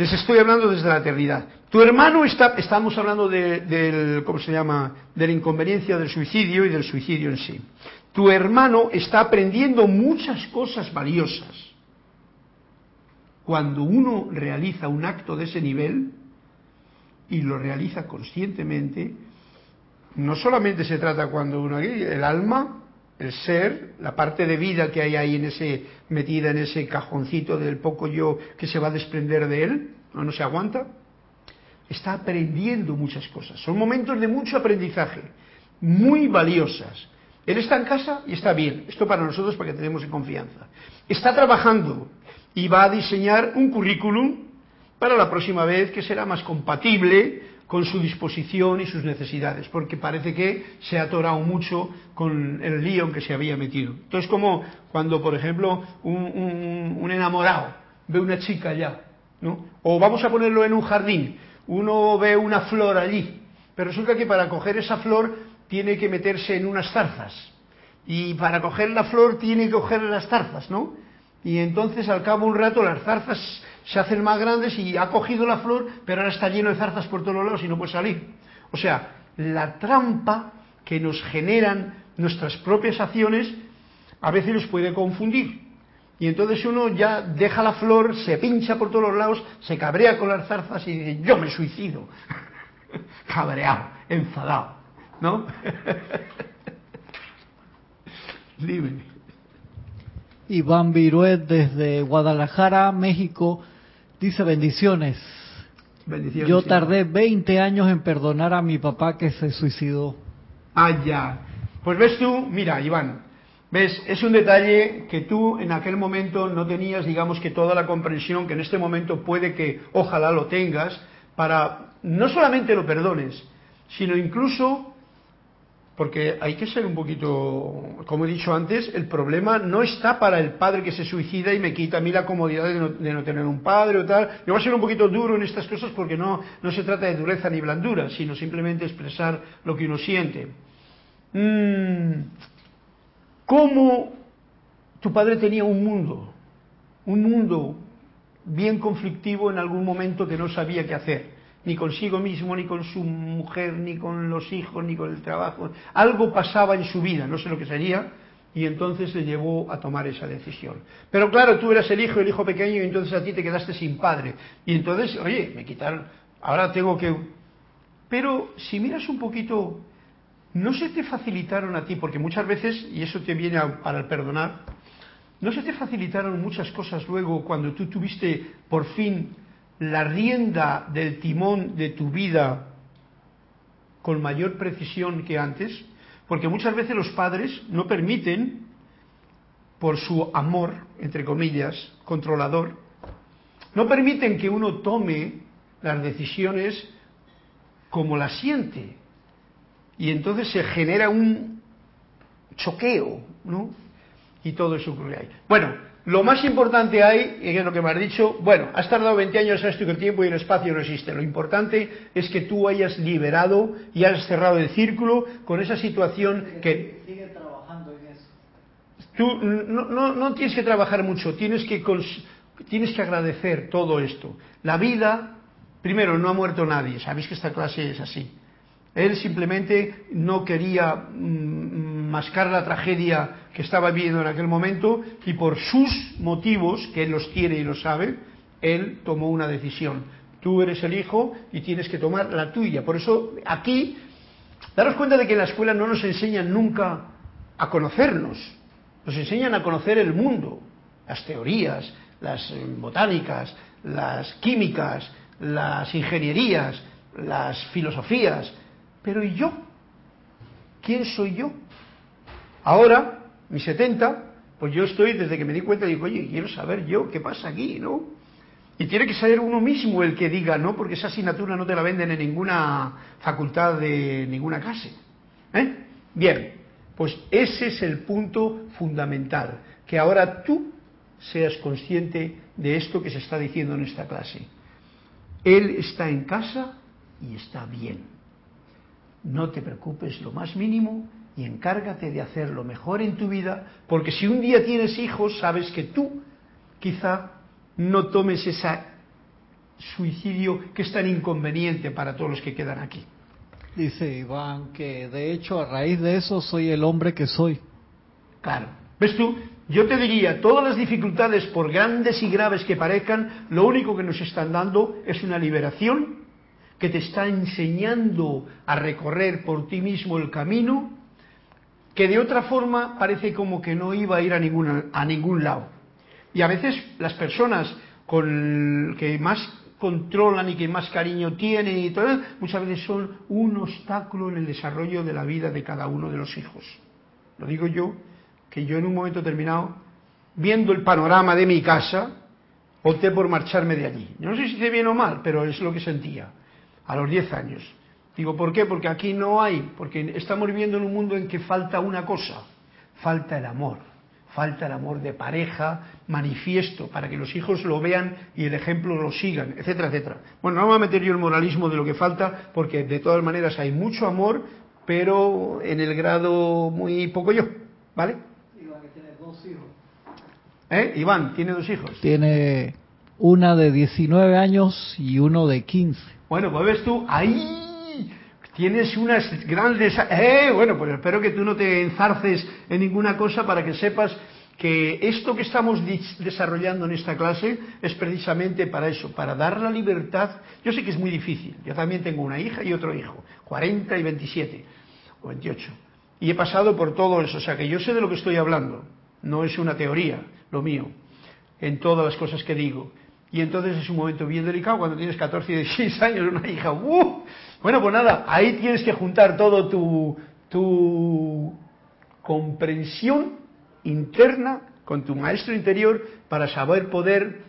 Les estoy hablando desde la eternidad. Tu hermano está, estamos hablando de, del, ¿cómo se llama? De la inconveniencia del suicidio y del suicidio en sí. Tu hermano está aprendiendo muchas cosas valiosas. cuando uno realiza un acto de ese nivel y lo realiza conscientemente, no solamente se trata cuando uno el alma, el ser, la parte de vida que hay ahí en ese metida en ese cajoncito del poco yo que se va a desprender de él, no, no se aguanta, está aprendiendo muchas cosas. Son momentos de mucho aprendizaje, muy valiosas. Él está en casa y está bien. Esto para nosotros porque tenemos confianza. Está trabajando y va a diseñar un currículum para la próxima vez que será más compatible con su disposición y sus necesidades, porque parece que se ha atorado mucho con el lío en que se había metido. Entonces, como cuando, por ejemplo, un, enamorado ve una chica allá, ¿no? O vamos a ponerlo en un jardín, uno ve una flor allí, pero resulta que para coger esa flor tiene que meterse en unas zarzas, y para coger la flor tiene que coger las zarzas, ¿no? Y entonces al cabo un rato las zarzas se hacen más grandes y ha cogido la flor, pero ahora está lleno de zarzas por todos lados y no puede salir. O sea, la trampa que nos generan nuestras propias acciones a veces nos puede confundir. Y entonces uno ya deja la flor, se pincha por todos los lados, se cabrea con las zarzas y dice, yo me suicido. Cabreado, enfadado, ¿no? Dime. Iván Viruet desde Guadalajara, México, dice bendiciones. bendiciones Yo tardé 20 años en perdonar a mi papá que se suicidó. Ah, ya. Pues ves tú, mira, Iván, ves, es un detalle que tú en aquel momento no tenías, digamos que toda la comprensión que en este momento puede que ojalá lo tengas, para no solamente lo perdones, sino incluso porque hay que ser un poquito, como he dicho antes, el problema no está para el padre que se suicida y me quita a mí la comodidad de no, tener un padre o tal. Yo voy a ser un poquito duro en estas cosas porque no, no se trata de dureza ni blandura, sino simplemente expresar lo que uno siente. Mm, ¿Cómo tu padre tenía un mundo? Un mundo bien conflictivo en algún momento que no sabía qué hacer ni consigo mismo, ni con su mujer, ni con los hijos, ni con el trabajo. Algo pasaba en su vida, no sé lo que sería, y entonces le llevó a tomar esa decisión. Pero claro, tú eras el hijo, el hijo pequeño, y entonces a ti te quedaste sin padre. Y entonces, oye, me quitaron, ahora tengo que... Pero si miras un poquito, no se te facilitaron a ti, porque muchas veces, y eso te viene para el perdonar, no se te facilitaron muchas cosas luego cuando tú tuviste por fin la rienda del timón de tu vida con mayor precisión que antes, porque muchas veces los padres no permiten, por su amor, entre comillas, controlador, no permiten que uno tome las decisiones como las siente. Y entonces se genera un choqueo, ¿no? Y todo eso ocurre ahí. Bueno, lo más importante hay, y es lo que me has dicho, bueno, has tardado 20 años, sabes tú que el tiempo y el espacio no existen. Lo importante es que tú hayas liberado y has cerrado el círculo con esa situación que... Sigue trabajando en eso. Tú no, no, tienes que trabajar mucho, tienes que, tienes que agradecer todo esto. La vida, primero, no ha muerto nadie, sabéis que esta clase es así. Él simplemente no quería mm, mascar la tragedia que estaba viviendo en aquel momento y por sus motivos, que él los quiere y lo sabe, él tomó una decisión. Tú eres el hijo y tienes que tomar la tuya. Por eso aquí, daros cuenta de que en la escuela no nos enseñan nunca a conocernos, nos enseñan a conocer el mundo, las teorías, las botánicas, las químicas, las ingenierías, las filosofías, pero ¿y yo? ¿Quién soy yo? Ahora, mis 70, pues yo estoy, desde que me di cuenta, digo, oye, quiero saber yo qué pasa aquí, ¿no? Y tiene que ser uno mismo el que diga, ¿no? Porque esa asignatura no te la venden en ninguna facultad de ninguna clase. ¿Eh? Bien, pues ese es el punto fundamental, que ahora tú seas consciente de esto que se está diciendo en esta clase. Él está en casa y está bien. No te preocupes lo más mínimo y encárgate de hacer lo mejor en tu vida, porque si un día tienes hijos, sabes que tú quizá no tomes ese suicidio que es tan inconveniente para todos los que quedan aquí. Dice Iván que de hecho a raíz de eso soy el hombre que soy. Claro. ¿Ves tú? Yo te diría, todas las dificultades, por grandes y graves que parezcan, lo único que nos están dando es una liberación que te está enseñando a recorrer por ti mismo el camino, que de otra forma parece como que no iba a ir a, ninguna, a ningún lado. Y a veces las personas con que más controlan y que más cariño tienen y todo, muchas veces son un obstáculo en el desarrollo de la vida de cada uno de los hijos. Lo digo yo, que yo en un momento determinado, viendo el panorama de mi casa, opté por marcharme de allí. No sé si hice bien o mal, pero es lo que sentía a los 10 años. Digo, ¿por qué? Porque aquí no hay, porque estamos viviendo en un mundo en que falta una cosa, falta el amor, falta el amor de pareja manifiesto para que los hijos lo vean y el ejemplo lo sigan, etcétera, etcétera. Bueno, no me voy a meter yo el moralismo de lo que falta, porque de todas maneras hay mucho amor, pero en el grado muy poco yo, ¿vale? Iván, que tiene dos hijos. ¿Eh? Iván, tiene dos hijos. Tiene una de 19 años y uno de 15. Bueno, pues ves tú, ahí tienes unas grandes... Eh, bueno, pues espero que tú no te enzarces en ninguna cosa para que sepas que esto que estamos desarrollando en esta clase es precisamente para eso, para dar la libertad. Yo sé que es muy difícil, yo también tengo una hija y otro hijo, 40 y 27 o 28, y he pasado por todo eso, o sea que yo sé de lo que estoy hablando, no es una teoría lo mío, en todas las cosas que digo. Y entonces es un momento bien delicado cuando tienes 14 y 16 años, una hija, ¡uh! Bueno, pues nada, ahí tienes que juntar todo tu, tu comprensión interna con tu maestro interior para saber poder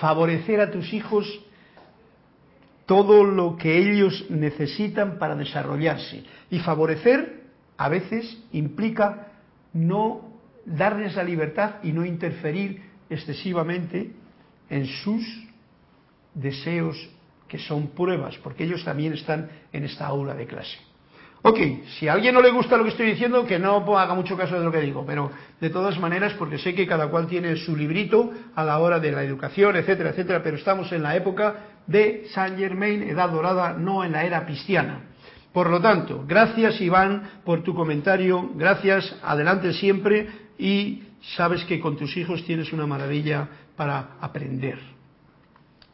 favorecer a tus hijos todo lo que ellos necesitan para desarrollarse. Y favorecer a veces implica no darles la libertad y no interferir excesivamente en sus deseos que son pruebas, porque ellos también están en esta aula de clase. Ok, si a alguien no le gusta lo que estoy diciendo, que no haga mucho caso de lo que digo, pero de todas maneras, porque sé que cada cual tiene su librito a la hora de la educación, etcétera, etcétera, pero estamos en la época de Saint Germain, edad dorada, no en la era cristiana. Por lo tanto, gracias Iván por tu comentario, gracias, adelante siempre y sabes que con tus hijos tienes una maravilla para aprender.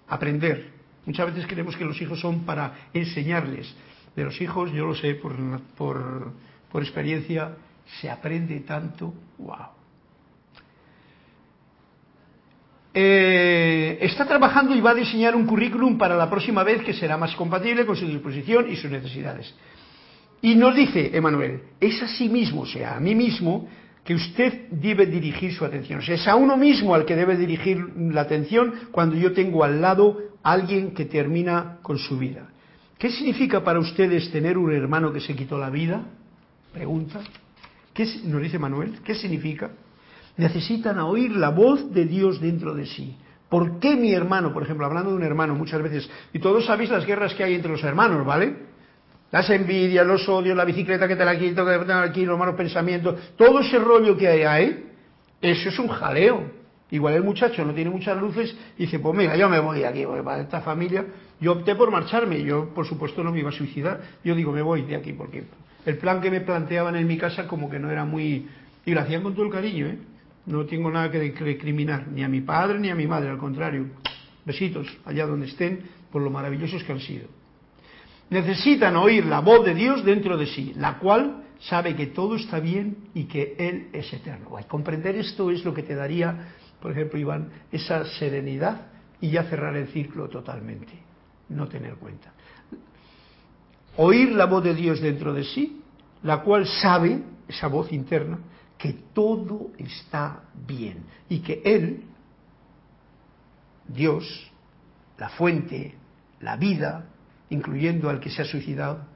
Aprender. Muchas veces creemos que los hijos son para enseñarles. De los hijos, yo lo sé por, por, experiencia, se aprende tanto. ¡Wow! Eh, está trabajando y va a diseñar un currículum para la próxima vez que será más compatible con su disposición y sus necesidades. Y nos dice Emanuel, es a sí mismo, o sea, a mí mismo, que usted debe dirigir su atención. O sea, es a uno mismo al que debe dirigir la atención cuando yo tengo al lado a alguien que termina con su vida. ¿Qué significa para ustedes tener un hermano que se quitó la vida? Pregunta. ¿Qué nos dice Manuel? ¿Qué significa? Necesitan oír la voz de Dios dentro de sí. ¿Por qué mi hermano, por ejemplo, hablando de un hermano muchas veces, y todos sabéis las guerras que hay entre los hermanos, ¿vale? Las envidias, los odios, la bicicleta que te la quito, que te aquí, los malos pensamientos, todo ese rollo que hay ahí, eso es un jaleo. Igual el muchacho no tiene muchas luces y dice, pues mira, yo me voy de aquí, porque para esta familia, yo opté por marcharme, yo por supuesto no me iba a suicidar, yo digo, me voy de aquí, porque el plan que me planteaban en mi casa como que no era muy... Y lo hacían con todo el cariño, ¿eh? No tengo nada que recriminar, ni a mi padre ni a mi madre, al contrario. Besitos allá donde estén, por lo maravillosos que han sido necesitan oír la voz de Dios dentro de sí, la cual sabe que todo está bien y que Él es eterno. comprender esto es lo que te daría, por ejemplo, Iván, esa serenidad y ya cerrar el círculo totalmente, no tener cuenta. Oír la voz de Dios dentro de sí, la cual sabe, esa voz interna, que todo está bien y que Él, Dios, la fuente, la vida, incluyendo al que se ha suicidado,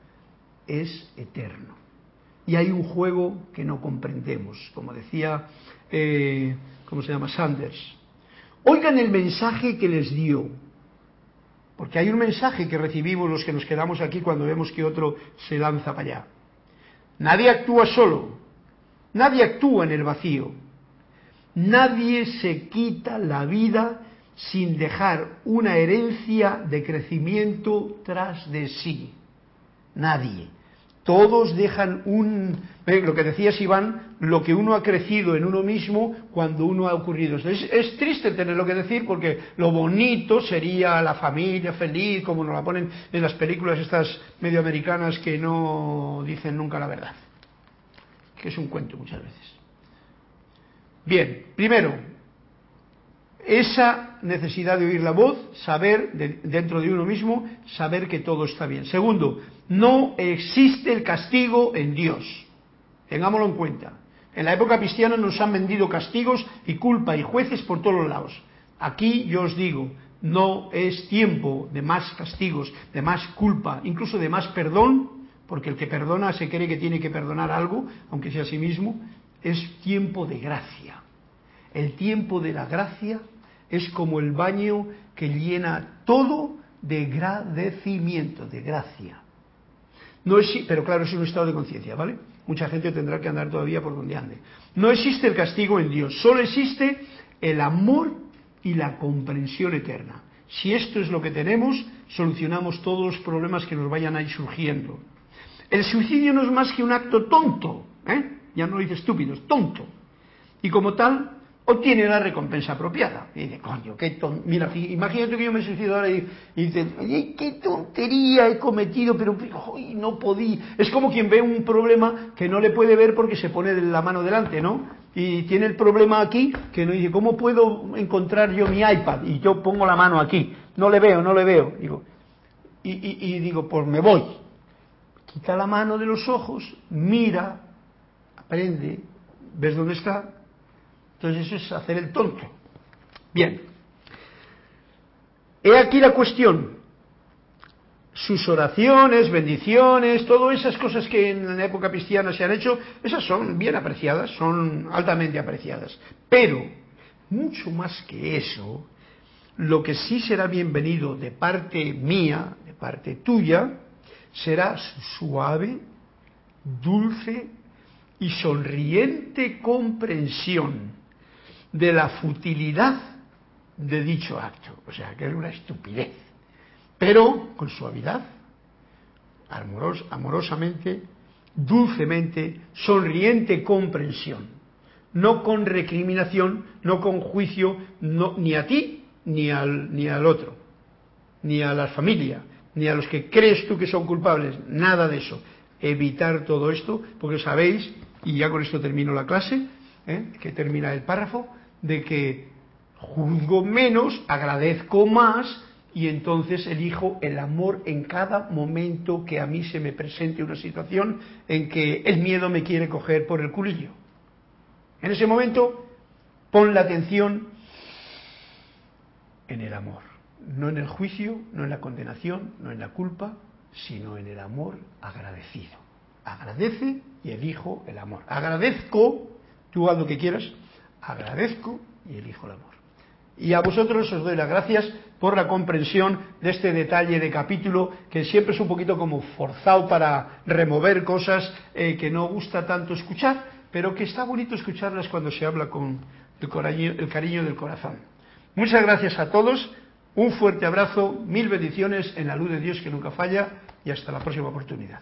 es eterno. Y hay un juego que no comprendemos, como decía, eh, ¿cómo se llama? Sanders. Oigan el mensaje que les dio, porque hay un mensaje que recibimos los que nos quedamos aquí cuando vemos que otro se lanza para allá. Nadie actúa solo, nadie actúa en el vacío, nadie se quita la vida sin dejar una herencia de crecimiento tras de sí. Nadie. todos dejan un, lo que decías Iván, lo que uno ha crecido en uno mismo cuando uno ha ocurrido. Es, es triste tenerlo que decir porque lo bonito sería la familia feliz, como nos la ponen en las películas estas medioamericanas que no dicen nunca la verdad, que es un cuento muchas veces. Bien, primero, esa necesidad de oír la voz, saber dentro de uno mismo, saber que todo está bien. Segundo, no existe el castigo en Dios. Tengámoslo en cuenta. En la época cristiana nos han vendido castigos y culpa y jueces por todos los lados. Aquí yo os digo, no es tiempo de más castigos, de más culpa, incluso de más perdón, porque el que perdona se cree que tiene que perdonar algo, aunque sea a sí mismo, es tiempo de gracia. El tiempo de la gracia es como el baño que llena todo de agradecimiento, de gracia. No es, pero claro, es un estado de conciencia, ¿vale? Mucha gente tendrá que andar todavía por donde ande. No existe el castigo en Dios, solo existe el amor y la comprensión eterna. Si esto es lo que tenemos, solucionamos todos los problemas que nos vayan a ir surgiendo. El suicidio no es más que un acto tonto, ¿eh? ya no dice estúpido, es tonto. Y como tal, obtiene la recompensa apropiada. Y dice, coño, qué tontería. Mira, imagínate que yo me suicido ahora y, dice, qué tontería he cometido, pero no podí. Es como quien ve un problema que no le puede ver porque se pone la mano delante, ¿no? Y tiene el problema aquí que no dice, ¿cómo puedo encontrar yo mi iPad? Y yo pongo la mano aquí. No le veo, no le veo. Digo, y, y digo, pues me voy. Quita la mano de los ojos, mira, aprende, ves dónde está, entonces eso es hacer el tonto. Bien. He aquí la cuestión. Sus oraciones, bendiciones, todas esas cosas que en la época cristiana se han hecho, esas son bien apreciadas, son altamente apreciadas. Pero, mucho más que eso, lo que sí será bienvenido de parte mía, de parte tuya, será su suave, dulce y sonriente comprensión de la futilidad de dicho acto. O sea, que es una estupidez. Pero con suavidad, amorosamente, dulcemente, sonriente comprensión. No con recriminación, no con juicio, no, ni a ti ni al, ni al otro, ni a la familia, ni a los que crees tú que son culpables, nada de eso. Evitar todo esto, porque sabéis, y ya con esto termino la clase, ¿eh? que termina el párrafo, de que juzgo menos, agradezco más y entonces elijo el amor en cada momento que a mí se me presente una situación en que el miedo me quiere coger por el culillo. En ese momento pon la atención en el amor, no en el juicio, no en la condenación, no en la culpa, sino en el amor agradecido. Agradece y elijo el amor. Agradezco, tú haz lo que quieras, agradezco y elijo el amor. Y a vosotros os doy las gracias por la comprensión de este detalle de capítulo que siempre es un poquito como forzado para remover cosas eh, que no gusta tanto escuchar, pero que está bonito escucharlas cuando se habla con el, el cariño del corazón. Muchas gracias a todos, un fuerte abrazo, mil bendiciones en la luz de Dios que nunca falla y hasta la próxima oportunidad.